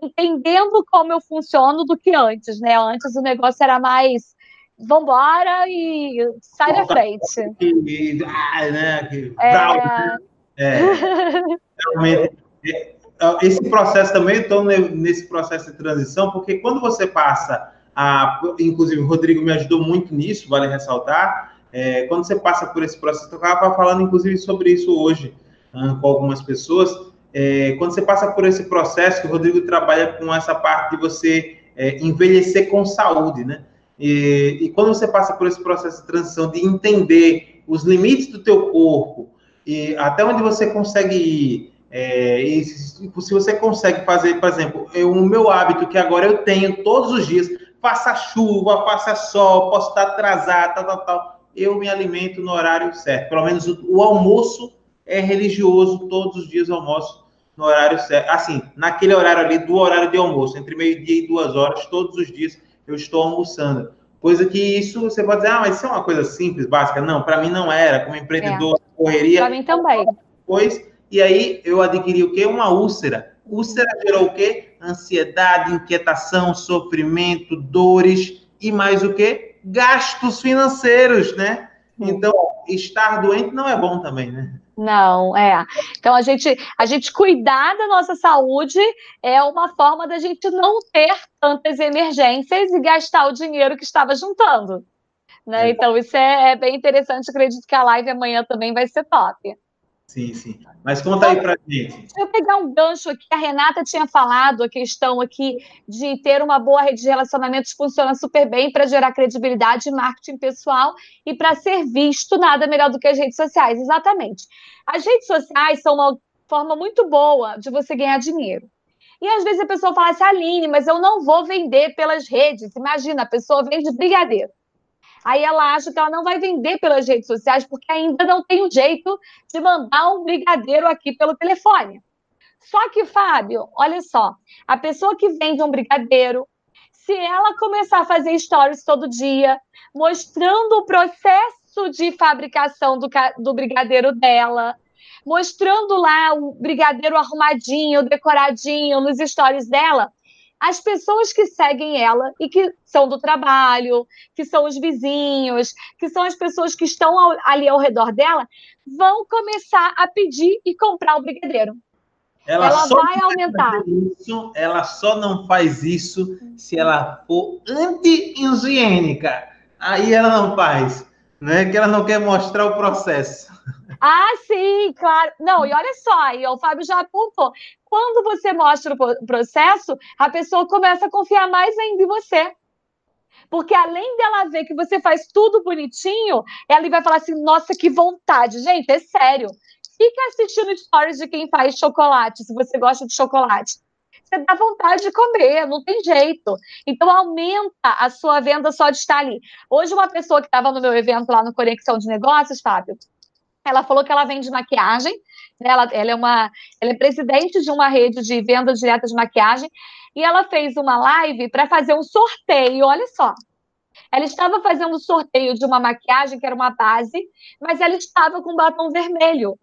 entendendo como eu funciono do que antes, né? Antes o negócio era mais vambora e sai da frente. E, ah, né? é... é, realmente, é, esse processo também, estou nesse processo de transição, porque quando você passa a, inclusive, o Rodrigo me ajudou muito nisso, vale ressaltar. É, quando você passa por esse processo, eu estava falando, inclusive, sobre isso hoje uh, com algumas pessoas. É, quando você passa por esse processo, que o Rodrigo trabalha com essa parte de você é, envelhecer com saúde, né? E, e, quando você passa por esse processo de transição, de entender os limites do teu corpo e até onde você consegue ir, é, e se, você consegue fazer, por exemplo, eu, o meu hábito que agora eu tenho todos os dias, faça chuva, faça sol, posso estar atrasado, tal, tal, tal. Eu me alimento no horário certo. Pelo menos o, o almoço é religioso, todos os dias almoço no horário certo. Assim, naquele horário ali, do horário de almoço, entre meio-dia e duas horas, todos os dias eu estou almoçando. Coisa que isso, você pode dizer, ah, mas isso é uma coisa simples, básica. Não, para mim não era. Como empreendedor, é. correria. Para mim também. Depois, e aí eu adquiri o quê? Uma úlcera. Úlcera gerou o quê? ansiedade, inquietação, sofrimento, dores e mais o que? Gastos financeiros, né? Então, estar doente não é bom também, né? Não, é. Então, a gente, a gente cuidar da nossa saúde é uma forma da gente não ter tantas emergências e gastar o dinheiro que estava juntando. Né? É. Então, isso é, é, bem interessante. Acredito que a live amanhã também vai ser top. Sim, sim. Mas conta aí pra gente. Deixa eu pegar um gancho aqui. A Renata tinha falado a questão aqui de ter uma boa rede de relacionamentos funciona super bem para gerar credibilidade e marketing pessoal e para ser visto nada melhor do que as redes sociais. Exatamente. As redes sociais são uma forma muito boa de você ganhar dinheiro. E às vezes a pessoa fala assim, Aline, mas eu não vou vender pelas redes. Imagina, a pessoa vende brigadeiro. Aí ela acha que ela não vai vender pelas redes sociais porque ainda não tem um jeito de mandar um brigadeiro aqui pelo telefone. Só que, Fábio, olha só, a pessoa que vende um brigadeiro, se ela começar a fazer stories todo dia, mostrando o processo de fabricação do, do brigadeiro dela, mostrando lá o brigadeiro arrumadinho, decoradinho nos stories dela, as pessoas que seguem ela e que são do trabalho, que são os vizinhos, que são as pessoas que estão ali ao redor dela, vão começar a pedir e comprar o brigadeiro. Ela, ela vai aumentar. Isso, ela só não faz isso se ela for anti-higiênica. Aí ela não faz, né? Que ela não quer mostrar o processo. Ah, sim, claro. Não, e olha só, e o Fábio já apontou. Quando você mostra o processo, a pessoa começa a confiar mais ainda em você. Porque além dela ver que você faz tudo bonitinho, ela vai falar assim: nossa, que vontade. Gente, é sério. Fica assistindo stories de quem faz chocolate, se você gosta de chocolate. Você dá vontade de comer, não tem jeito. Então, aumenta a sua venda só de estar ali. Hoje, uma pessoa que estava no meu evento lá no Conexão de Negócios, Fábio, ela falou que ela vende maquiagem, né? ela, ela, é uma, ela é presidente de uma rede de venda direta de maquiagem, e ela fez uma live para fazer um sorteio, olha só. Ela estava fazendo um sorteio de uma maquiagem, que era uma base, mas ela estava com batom vermelho.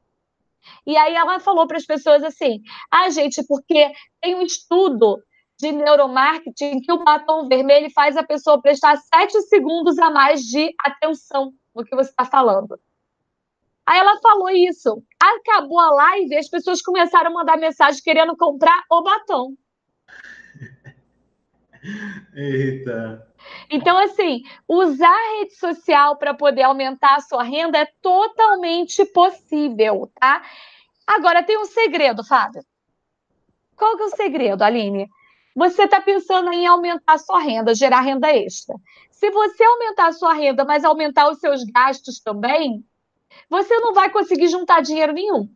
E aí ela falou para as pessoas assim: ah, gente, porque tem um estudo de neuromarketing que o batom vermelho faz a pessoa prestar sete segundos a mais de atenção no que você está falando. Aí ela falou isso. Acabou a live e as pessoas começaram a mandar mensagem querendo comprar o batom. Eita. Então, assim, usar a rede social para poder aumentar a sua renda é totalmente possível, tá? Agora, tem um segredo, Fábio. Qual que é o segredo, Aline? Você está pensando em aumentar a sua renda, gerar renda extra. Se você aumentar a sua renda, mas aumentar os seus gastos também, você não vai conseguir juntar dinheiro nenhum.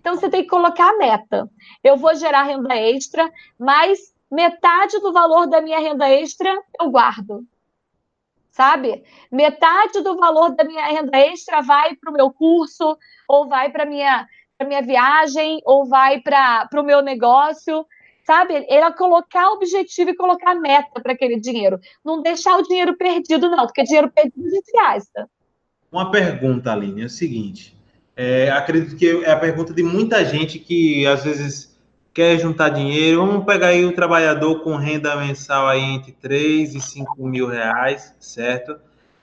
Então, você tem que colocar a meta. Eu vou gerar renda extra, mas metade do valor da minha renda extra eu guardo. Sabe? Metade do valor da minha renda extra vai para o meu curso, ou vai para a minha, minha viagem, ou vai para o meu negócio. Sabe? Ela colocar objetivo e colocar meta para aquele dinheiro. Não deixar o dinheiro perdido, não, porque dinheiro perdido a gente gasta. Uma pergunta, Aline, é o seguinte. É, acredito que é a pergunta de muita gente que às vezes quer juntar dinheiro. Vamos pegar aí o trabalhador com renda mensal aí entre 3 e 5 mil reais, certo?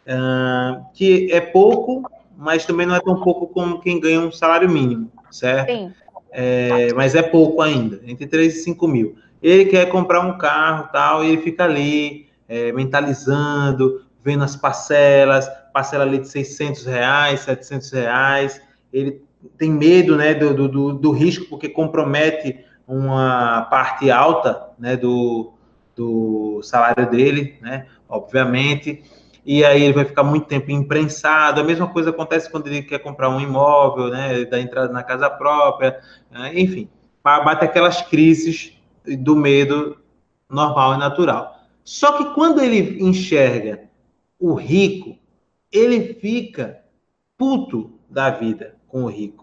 Uh, que é pouco, mas também não é tão pouco como quem ganha um salário mínimo, certo? Sim. É, mas é pouco ainda, entre 3 e 5 mil. Ele quer comprar um carro tal, e ele fica ali é, mentalizando, vendo as parcelas, parcela ali de 600 reais, 700 reais, ele tem medo né, do, do, do risco, porque compromete uma parte alta né, do, do salário dele, né, obviamente, e aí ele vai ficar muito tempo imprensado. A mesma coisa acontece quando ele quer comprar um imóvel, né, da entrada na casa própria, né, enfim, bate aquelas crises do medo normal e natural. Só que quando ele enxerga o rico, ele fica puto da vida com o rico,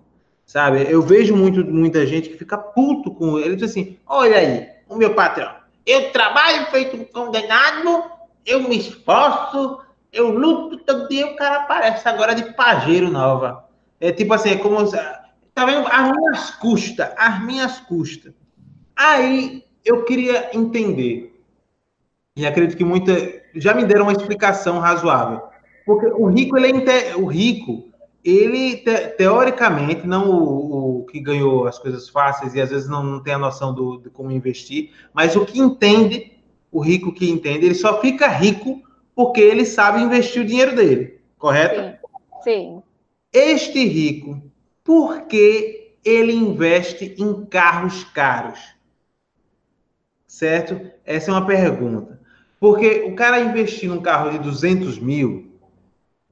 sabe? Eu vejo muito, muita gente que fica puto com ele, diz assim, olha aí, o meu patrão, eu trabalho feito um condenado, eu me esforço, eu luto todo dia, o cara aparece agora de pajeiro nova. É tipo assim, é como, tá vendo? As minhas custas, as minhas custas. Aí eu queria entender, e acredito que muita, já me deram uma explicação razoável, porque o rico, ele é, o rico, ele, te, teoricamente, não o, o, que ganhou as coisas fáceis e às vezes não, não tem a noção do, de como investir, mas o que entende, o rico que entende, ele só fica rico porque ele sabe investir o dinheiro dele, correto? Sim. Sim. Este rico, por que ele investe em carros caros? Certo? Essa é uma pergunta. Porque o cara investir num carro de 200 mil,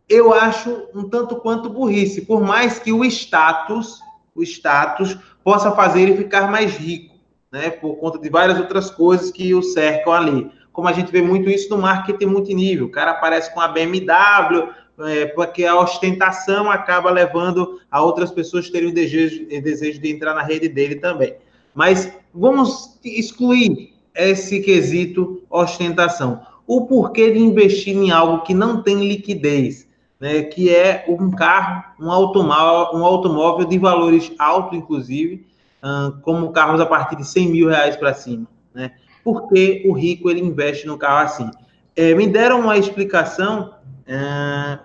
eu acho um tanto quanto burrice, por mais que o status, o status possa fazer ele ficar mais rico, né, por conta de várias outras coisas que o cercam ali. Como a gente vê muito isso no marketing multinível, o cara aparece com a BMW, é, porque a ostentação acaba levando a outras pessoas terem o desejo, o desejo de entrar na rede dele também. Mas vamos excluir esse quesito ostentação. O porquê de investir em algo que não tem liquidez, né, que é um carro, um automóvel, um automóvel de valores altos, inclusive, como carros a partir de 100 mil reais para cima. Né? Por que o rico ele investe no carro assim? É, me deram uma explicação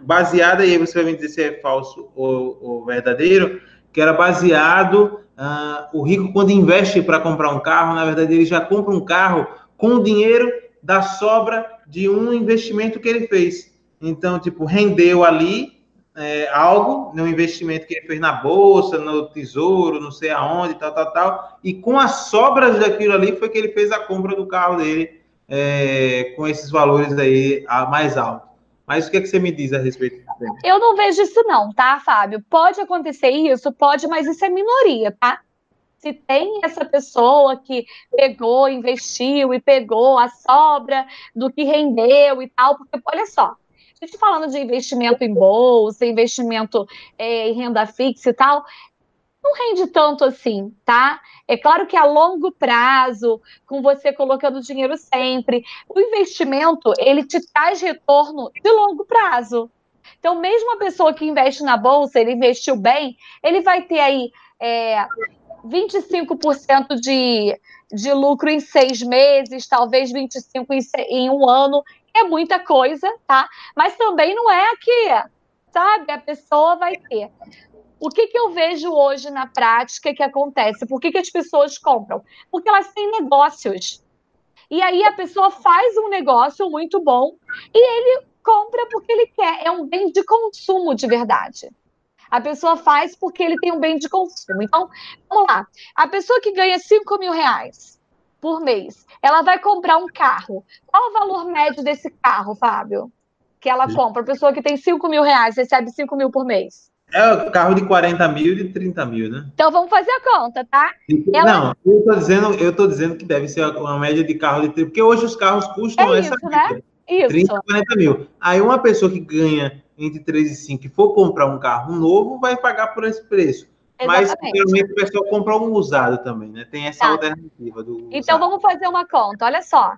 baseada, e aí você vai me dizer se é falso ou, ou verdadeiro, que era baseado, o rico quando investe para comprar um carro, na verdade ele já compra um carro com o dinheiro da sobra de um investimento que ele fez. Então, tipo, rendeu ali é, algo no investimento que ele fez na bolsa, no tesouro, não sei aonde, tal, tal, tal. E com as sobras daquilo ali foi que ele fez a compra do carro dele é, com esses valores aí mais altos. Mas o que, é que você me diz a respeito disso? Eu não vejo isso não, tá, Fábio? Pode acontecer isso, pode, mas isso é minoria, tá? Se tem essa pessoa que pegou, investiu e pegou a sobra do que rendeu e tal, porque olha só, gente falando de investimento em bolsa, investimento é, em renda fixa e tal, não rende tanto assim, tá? É claro que a longo prazo, com você colocando dinheiro sempre, o investimento ele te traz retorno de longo prazo. Então, mesmo a pessoa que investe na bolsa, ele investiu bem, ele vai ter aí é, 25% de, de lucro em seis meses, talvez 25% em, em um ano, é muita coisa, tá? Mas também não é que, sabe, a pessoa vai ter. O que, que eu vejo hoje na prática que acontece? Por que, que as pessoas compram? Porque elas têm negócios. E aí a pessoa faz um negócio muito bom e ele compra porque ele quer. É um bem de consumo de verdade. A pessoa faz porque ele tem um bem de consumo. Então, vamos lá. A pessoa que ganha 5 mil reais por mês, ela vai comprar um carro. Qual o valor médio desse carro, Fábio? Que ela compra? A pessoa que tem 5 mil reais recebe 5 mil por mês. É carro de 40 mil e de 30 mil, né? Então vamos fazer a conta, tá? Ela... Não, eu tô, dizendo, eu tô dizendo que deve ser uma média de carro de 30, porque hoje os carros custam é essa isso, né? Isso. 30, 40 mil. Aí uma pessoa que ganha entre 3 e 5 e for comprar um carro novo, vai pagar por esse preço. Exatamente. Mas geralmente o pessoal compra um usado também, né? Tem essa tá. alternativa do. Então usado. vamos fazer uma conta. Olha só.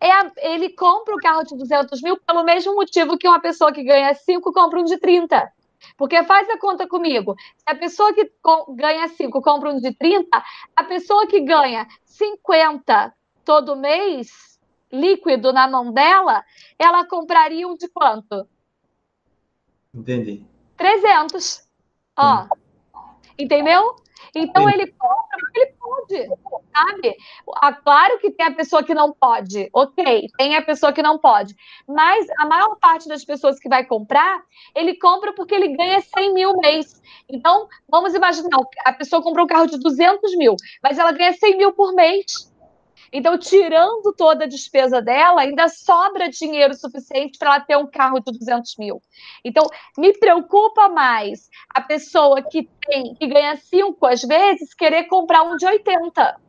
É ele compra o carro de 200 mil pelo mesmo motivo que uma pessoa que ganha 5 compra um de 30. Porque faz a conta comigo. Se a pessoa que ganha 5 compra um de 30, a pessoa que ganha 50 todo mês, líquido na mão dela, ela compraria um de quanto? Entendi. 300. Ó. Entendeu? Então ele compra porque ele pode, sabe? Ah, claro que tem a pessoa que não pode, ok, tem a pessoa que não pode, mas a maior parte das pessoas que vai comprar, ele compra porque ele ganha 100 mil mês. Então, vamos imaginar, a pessoa comprou um carro de 200 mil, mas ela ganha 100 mil por mês. Então, tirando toda a despesa dela, ainda sobra dinheiro suficiente para ela ter um carro de 200 mil. Então, me preocupa mais a pessoa que tem, que ganha cinco às vezes, querer comprar um de 80.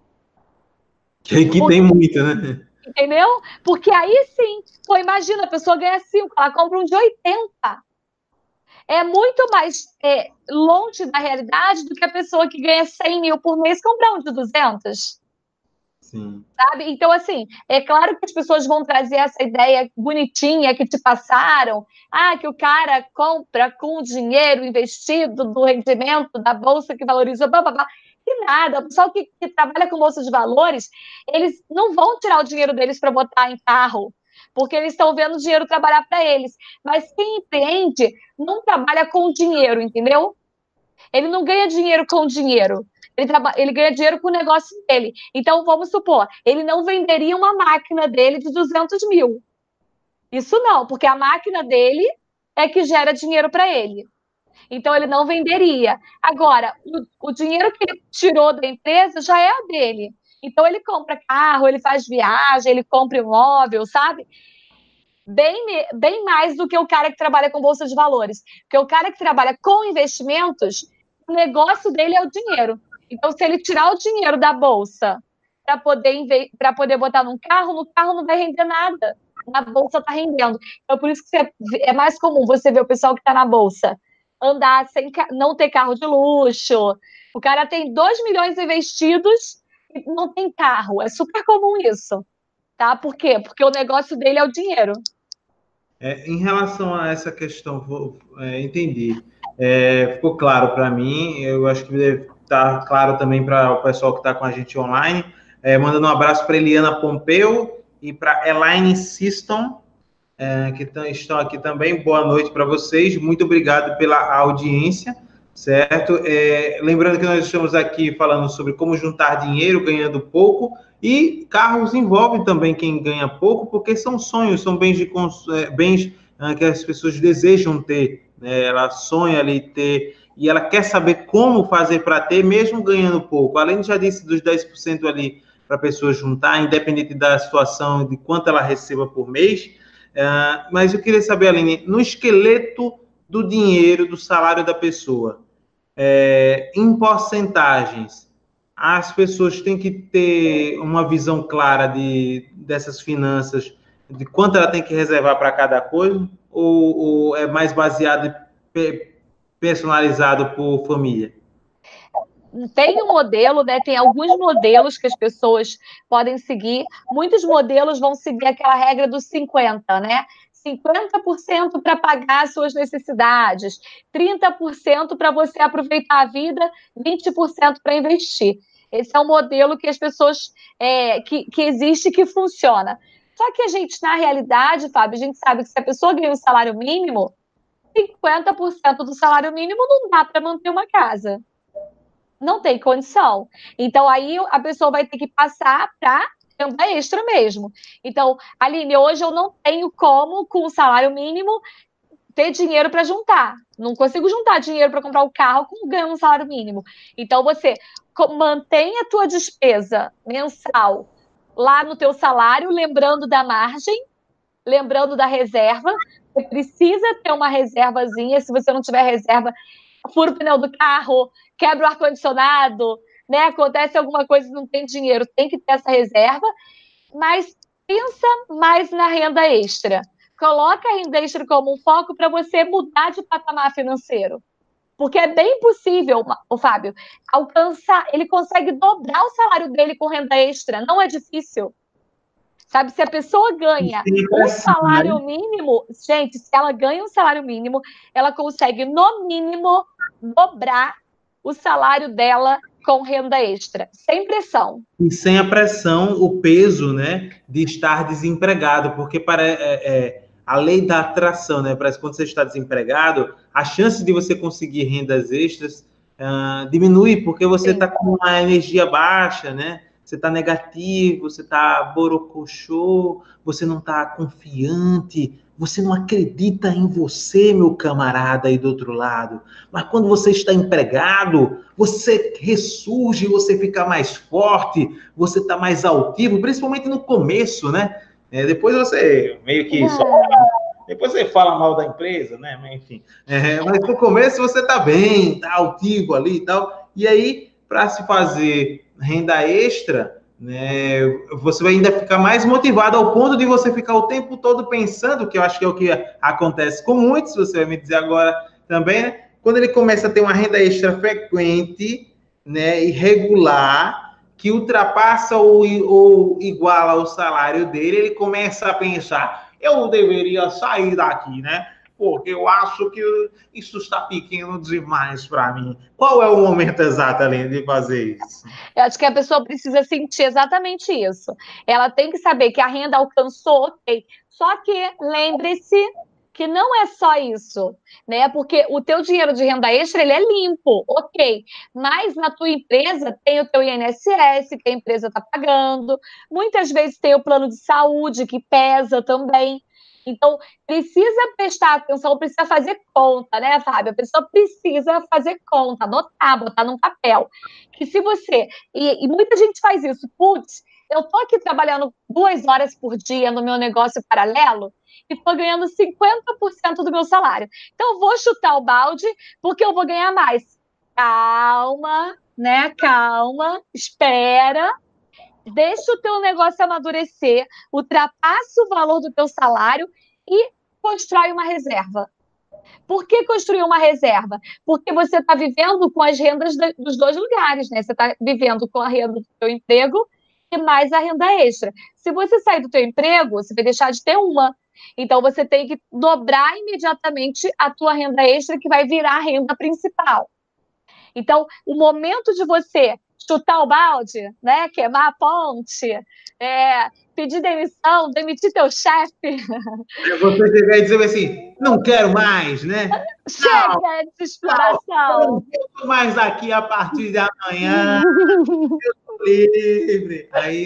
Que, que Porque, tem muito, né? Entendeu? Porque aí sim, pô, imagina, a pessoa ganha cinco, ela compra um de 80 é muito mais é, longe da realidade do que a pessoa que ganha 100 mil por mês comprar um de 200. Sim. Sabe? Então, assim, é claro que as pessoas vão trazer essa ideia bonitinha que te passaram. Ah, que o cara compra com o dinheiro investido do rendimento da bolsa que valorizou, blá, blá, blá. E nada, o pessoal que, que trabalha com bolsa de valores, eles não vão tirar o dinheiro deles para botar em carro, porque eles estão vendo o dinheiro trabalhar para eles. Mas quem empreende não trabalha com dinheiro, entendeu? Ele não ganha dinheiro com dinheiro ele, ele ganha dinheiro com o negócio dele. Então, vamos supor, ele não venderia uma máquina dele de 200 mil. Isso não, porque a máquina dele é que gera dinheiro para ele. Então, ele não venderia. Agora, o, o dinheiro que ele tirou da empresa já é a dele. Então, ele compra carro, ele faz viagem, ele compra imóvel, sabe? Bem, bem mais do que o cara que trabalha com bolsa de valores. Porque o cara que trabalha com investimentos, o negócio dele é o dinheiro. Então, se ele tirar o dinheiro da bolsa para poder, poder botar num carro, no carro não vai render nada. Na bolsa está rendendo. Então, por isso que você, é mais comum você ver o pessoal que está na bolsa andar sem não ter carro de luxo. O cara tem 2 milhões investidos e não tem carro. É super comum isso. Tá? Por quê? Porque o negócio dele é o dinheiro. É, em relação a essa questão, vou, é, entendi. É, ficou claro para mim. Eu acho que deve tá claro também para o pessoal que está com a gente online. É, mandando um abraço para Eliana Pompeu e para Elaine Siston, é, que estão aqui também. Boa noite para vocês. Muito obrigado pela audiência, certo? É, lembrando que nós estamos aqui falando sobre como juntar dinheiro ganhando pouco. E carros envolvem também quem ganha pouco, porque são sonhos, são bens, de, é, bens é, que as pessoas desejam ter. Né? Ela sonha ali ter e ela quer saber como fazer para ter, mesmo ganhando pouco. Além de já disse dos 10% ali para a pessoa juntar, independente da situação, de quanto ela receba por mês. Uh, mas eu queria saber, Aline, no esqueleto do dinheiro, do salário da pessoa, é, em porcentagens, as pessoas têm que ter uma visão clara de, dessas finanças, de quanto ela tem que reservar para cada coisa, ou, ou é mais baseado personalizado por família? Tem um modelo, né? Tem alguns modelos que as pessoas podem seguir. Muitos modelos vão seguir aquela regra dos 50, né? 50% para pagar as suas necessidades, 30% para você aproveitar a vida, 20% para investir. Esse é um modelo que as pessoas é, que, que existe que funciona. Só que a gente, na realidade, Fábio, a gente sabe que se a pessoa ganha um salário mínimo, 50% do salário mínimo não dá para manter uma casa. Não tem condição. Então, aí a pessoa vai ter que passar para renda extra mesmo. Então, Aline, hoje eu não tenho como, com o salário mínimo, ter dinheiro para juntar. Não consigo juntar dinheiro para comprar o carro com ganhando um salário mínimo. Então, você mantém a tua despesa mensal lá no teu salário, lembrando da margem, lembrando da reserva, você precisa ter uma reservazinha. Se você não tiver reserva, fura o pneu do carro, quebra o ar-condicionado, né? Acontece alguma coisa e não tem dinheiro, tem que ter essa reserva, mas pensa mais na renda extra. Coloca a renda extra como um foco para você mudar de patamar financeiro. Porque é bem possível, o Fábio, alcançar, ele consegue dobrar o salário dele com renda extra, não é difícil. Sabe, se a pessoa ganha um salário mínimo, gente, se ela ganha um salário mínimo, ela consegue, no mínimo, dobrar o salário dela com renda extra, sem pressão. E sem a pressão, o peso, né, de estar desempregado, porque para, é, é, a lei da atração, né, parece que quando você está desempregado, a chance de você conseguir rendas extras uh, diminui, porque você está com uma energia baixa, né, você está negativo, você está borocochô, você não está confiante, você não acredita em você, meu camarada aí do outro lado. Mas quando você está empregado, você ressurge, você fica mais forte, você está mais altivo, principalmente no começo, né? É, depois você meio que. Só, depois você fala mal da empresa, né? Mas, enfim. É, mas no começo você está bem, está altivo ali e tal. E aí, para se fazer renda extra, né, você vai ainda ficar mais motivado ao ponto de você ficar o tempo todo pensando, que eu acho que é o que acontece com muitos, você vai me dizer agora também, né? Quando ele começa a ter uma renda extra frequente, né, irregular, que ultrapassa ou, ou iguala o salário dele, ele começa a pensar, eu deveria sair daqui, né? Porque eu acho que isso está pequeno demais para mim. Qual é o momento exato, ali de fazer isso? Eu acho que a pessoa precisa sentir exatamente isso. Ela tem que saber que a renda alcançou, ok. Só que lembre-se que não é só isso, né? Porque o teu dinheiro de renda extra ele é limpo, ok. Mas na tua empresa tem o teu INSS que a empresa está pagando. Muitas vezes tem o plano de saúde que pesa também. Então, precisa prestar atenção, precisa fazer conta, né, Fábio? A pessoa precisa fazer conta, anotar, botar num papel. Que se você. E, e muita gente faz isso, putz, eu tô aqui trabalhando duas horas por dia no meu negócio paralelo e tô ganhando 50% do meu salário. Então, eu vou chutar o balde porque eu vou ganhar mais. Calma, né? Calma, espera, deixa o teu negócio amadurecer, ultrapassa o valor do teu salário e constrói uma reserva. Por que construir uma reserva? Porque você está vivendo com as rendas dos dois lugares, né? Você está vivendo com a renda do teu emprego e mais a renda extra. Se você sair do teu emprego, você vai deixar de ter uma. Então você tem que dobrar imediatamente a tua renda extra que vai virar a renda principal. Então, o momento de você chutar o balde, né? Queimar a ponte, é, pedir demissão, demitir teu chefe. É você chegar e dizer assim, não quero mais, né? Chega não, de exploração. Não, quero mais aqui a partir de amanhã. eu tô livre. Aí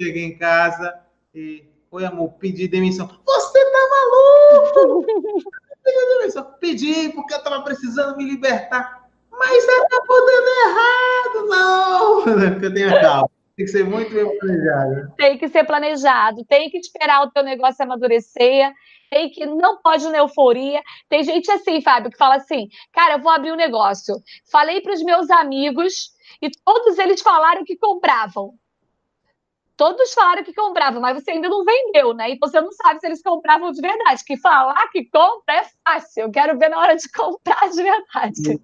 chega em casa e, oi amor, pedi demissão. Você tá maluco? Pedi demissão. Pedi porque eu tava precisando me libertar mas você tá dando errado, não. Porque eu tenho calma. Tem que ser muito bem planejado. Tem que ser planejado, tem que esperar o teu negócio amadurecer, tem que não pode na euforia. Tem gente assim, Fábio, que fala assim: "Cara, eu vou abrir um negócio". Falei para os meus amigos e todos eles falaram que compravam. Todos falaram que compravam, mas você ainda não vendeu, né? Então você não sabe se eles compravam de verdade. Que falar que compra é fácil. Eu quero ver na hora de comprar de verdade.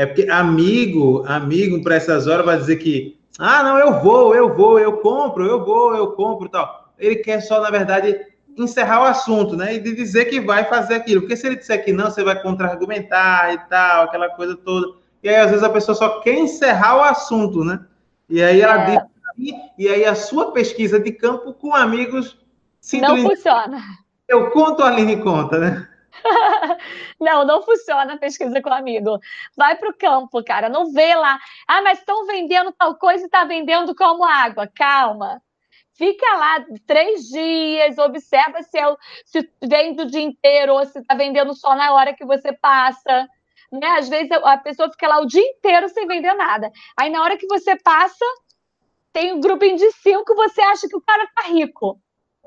É porque amigo, amigo, para essas horas vai dizer que, ah, não, eu vou, eu vou, eu compro, eu vou, eu compro tal. Ele quer só, na verdade, encerrar o assunto, né? E de dizer que vai fazer aquilo. Porque se ele disser que não, você vai contra-argumentar e tal, aquela coisa toda. E aí, às vezes, a pessoa só quer encerrar o assunto, né? E aí ela é. diz, e aí a sua pesquisa de campo com amigos não funciona. Eu conto, a Aline conta, né? não, não funciona a pesquisa com amigo. Vai para o campo, cara. Não vê lá. Ah, mas estão vendendo tal coisa e está vendendo como água. Calma. Fica lá três dias, observa se, é, se vende o dia inteiro ou se está vendendo só na hora que você passa. Né? Às vezes a pessoa fica lá o dia inteiro sem vender nada. Aí na hora que você passa, tem um grupinho de cinco, você acha que o cara tá rico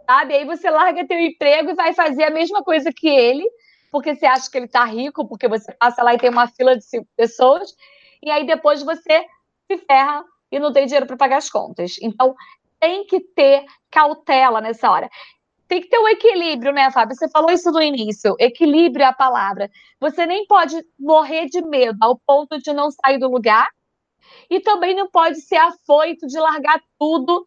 sabe? Aí você larga teu emprego e vai fazer a mesma coisa que ele, porque você acha que ele está rico, porque você passa lá e tem uma fila de cinco pessoas, e aí depois você se ferra e não tem dinheiro para pagar as contas. Então, tem que ter cautela nessa hora. Tem que ter um equilíbrio, né, Fábio? Você falou isso no início. Equilíbrio é a palavra. Você nem pode morrer de medo ao ponto de não sair do lugar, e também não pode ser afoito de largar tudo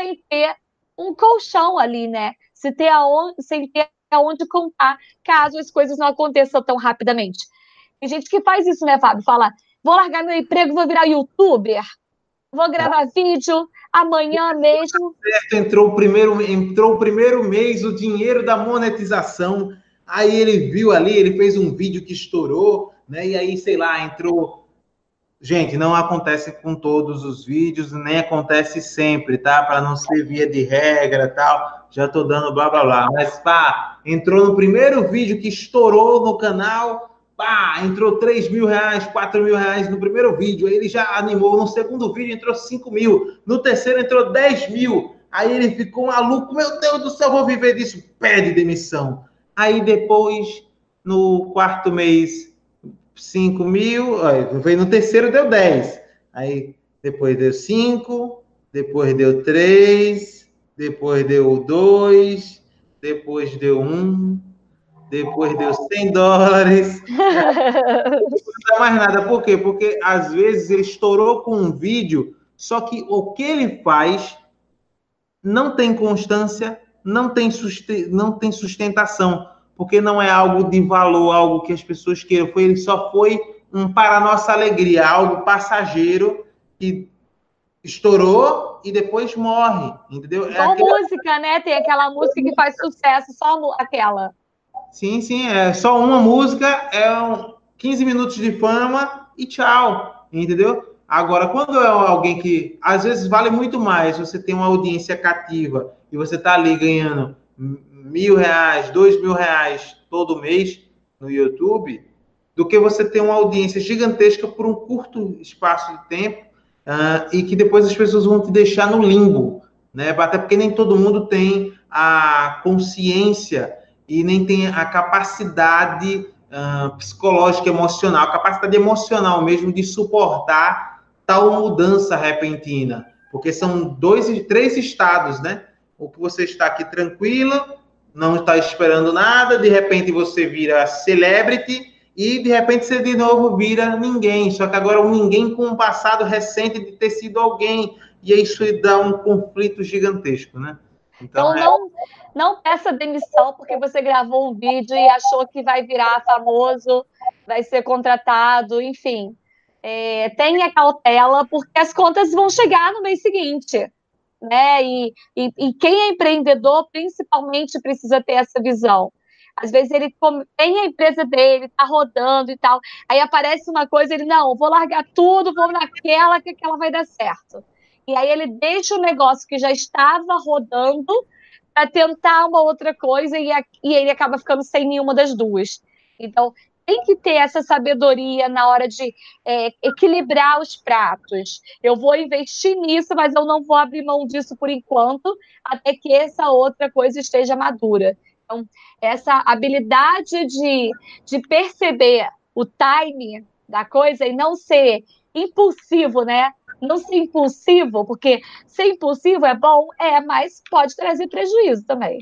sem ter um colchão ali, né? Se ter aonde, sem ter aonde contar, caso as coisas não aconteçam tão rapidamente. Tem gente que faz isso, né, Fábio? Fala, vou largar meu emprego, vou virar youtuber, vou gravar vídeo amanhã mesmo. Certo, entrou o primeiro, entrou o primeiro mês, o dinheiro da monetização. Aí ele viu ali, ele fez um vídeo que estourou, né? E aí, sei lá, entrou Gente, não acontece com todos os vídeos, nem acontece sempre, tá? Para não ser via de regra tal. Já tô dando blá blá blá. Mas, pá, entrou no primeiro vídeo que estourou no canal, pá, entrou 3 mil reais, 4 mil reais no primeiro vídeo. Aí ele já animou. No segundo vídeo entrou 5 mil. No terceiro entrou 10 mil. Aí ele ficou maluco. Meu Deus do céu, vou viver disso. Pede demissão. Aí depois, no quarto mês, 5 mil, foi no terceiro deu 10. Aí depois deu 5, depois deu 3, depois deu 2, depois deu 1, depois deu 100 dólares. não dá mais nada. Por quê? Porque às vezes ele estourou com um vídeo, só que o que ele faz não tem constância, não tem, não tem sustentação porque não é algo de valor, algo que as pessoas queiram. Foi, ele só foi um para nossa alegria, algo passageiro que estourou e depois morre, entendeu? É só é música, né? Tem aquela música que faz sucesso, só aquela. Sim, sim, é só uma música, é um 15 minutos de fama e tchau, entendeu? Agora, quando é alguém que às vezes vale muito mais, você tem uma audiência cativa e você tá ali ganhando mil reais, dois mil reais todo mês no YouTube, do que você ter uma audiência gigantesca por um curto espaço de tempo uh, e que depois as pessoas vão te deixar no limbo, né? Até porque nem todo mundo tem a consciência e nem tem a capacidade uh, psicológica, emocional, a capacidade emocional mesmo de suportar tal mudança repentina, porque são dois, três estados, né? O que você está aqui tranquila, não está esperando nada, de repente você vira celebrity e de repente você de novo vira ninguém. Só que agora um ninguém com um passado recente de ter sido alguém. E isso dá um conflito gigantesco, né? Então, então é... não, não peça demissão porque você gravou um vídeo e achou que vai virar famoso, vai ser contratado, enfim. É, tenha cautela, porque as contas vão chegar no mês seguinte né? E, e, e quem é empreendedor, principalmente, precisa ter essa visão. Às vezes ele tem a empresa dele, tá rodando e tal. Aí aparece uma coisa, ele, não, vou largar tudo, vou naquela, que aquela vai dar certo. E aí ele deixa o negócio que já estava rodando para tentar uma outra coisa e, e ele acaba ficando sem nenhuma das duas. Então, tem que ter essa sabedoria na hora de é, equilibrar os pratos. Eu vou investir nisso, mas eu não vou abrir mão disso por enquanto, até que essa outra coisa esteja madura. Então, essa habilidade de, de perceber o time da coisa e não ser impulsivo, né? Não ser impulsivo, porque ser impulsivo é bom, é, mas pode trazer prejuízo também.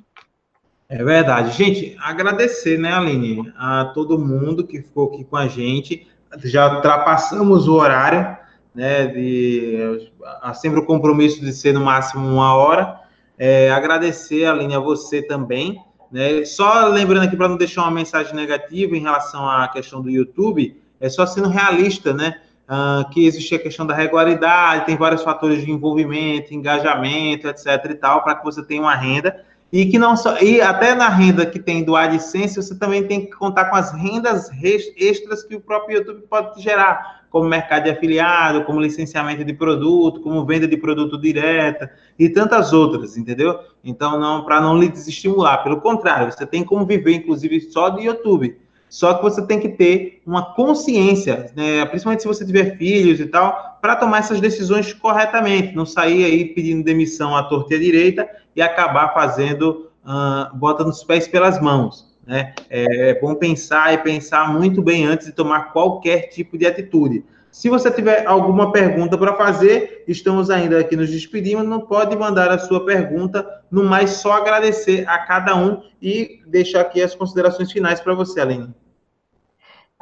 É verdade. Gente, agradecer, né, Aline, a todo mundo que ficou aqui com a gente. Já ultrapassamos o horário, né, de há sempre o compromisso de ser no máximo uma hora. É, agradecer, Aline, a você também. Né? Só lembrando aqui para não deixar uma mensagem negativa em relação à questão do YouTube, é só sendo realista, né? Uh, que existe a questão da regularidade, tem vários fatores de envolvimento, engajamento, etc. e tal, para que você tenha uma renda e que não só e até na renda que tem do AdSense, você também tem que contar com as rendas extras que o próprio YouTube pode gerar, como mercado de afiliado, como licenciamento de produto, como venda de produto direta e tantas outras, entendeu? Então não para não lhe desestimular, pelo contrário, você tem como viver inclusive só do YouTube. Só que você tem que ter uma consciência, né? principalmente se você tiver filhos e tal, para tomar essas decisões corretamente, não sair aí pedindo demissão à torta e à direita e acabar fazendo, uh, botando os pés pelas mãos. Né? É bom pensar e pensar muito bem antes de tomar qualquer tipo de atitude. Se você tiver alguma pergunta para fazer, estamos ainda aqui nos despedindo, não pode mandar a sua pergunta, no mais só agradecer a cada um e deixar aqui as considerações finais para você, Aline.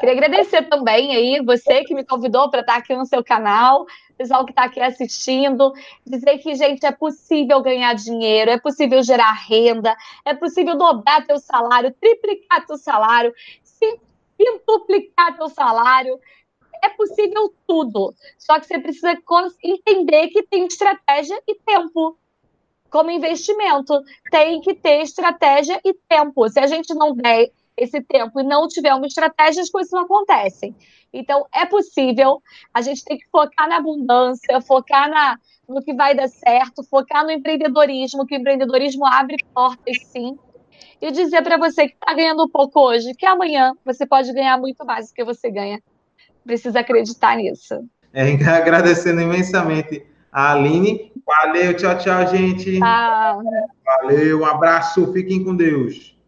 Queria agradecer também aí você que me convidou para estar aqui no seu canal, pessoal que está aqui assistindo, dizer que, gente, é possível ganhar dinheiro, é possível gerar renda, é possível dobrar teu salário, triplicar teu salário, quintuplicar teu salário é possível tudo. Só que você precisa entender que tem estratégia e tempo. Como investimento, tem que ter estratégia e tempo. Se a gente não der esse tempo e não tiver uma estratégia, as coisas não acontecem. Então, é possível. A gente tem que focar na abundância, focar na, no que vai dar certo, focar no empreendedorismo, que o empreendedorismo abre portas, sim. E dizer para você que está ganhando um pouco hoje, que amanhã você pode ganhar muito mais do que você ganha precisa acreditar nisso. É, agradecendo imensamente a Aline. Valeu, tchau, tchau, gente. Tchau. Valeu, um abraço, fiquem com Deus.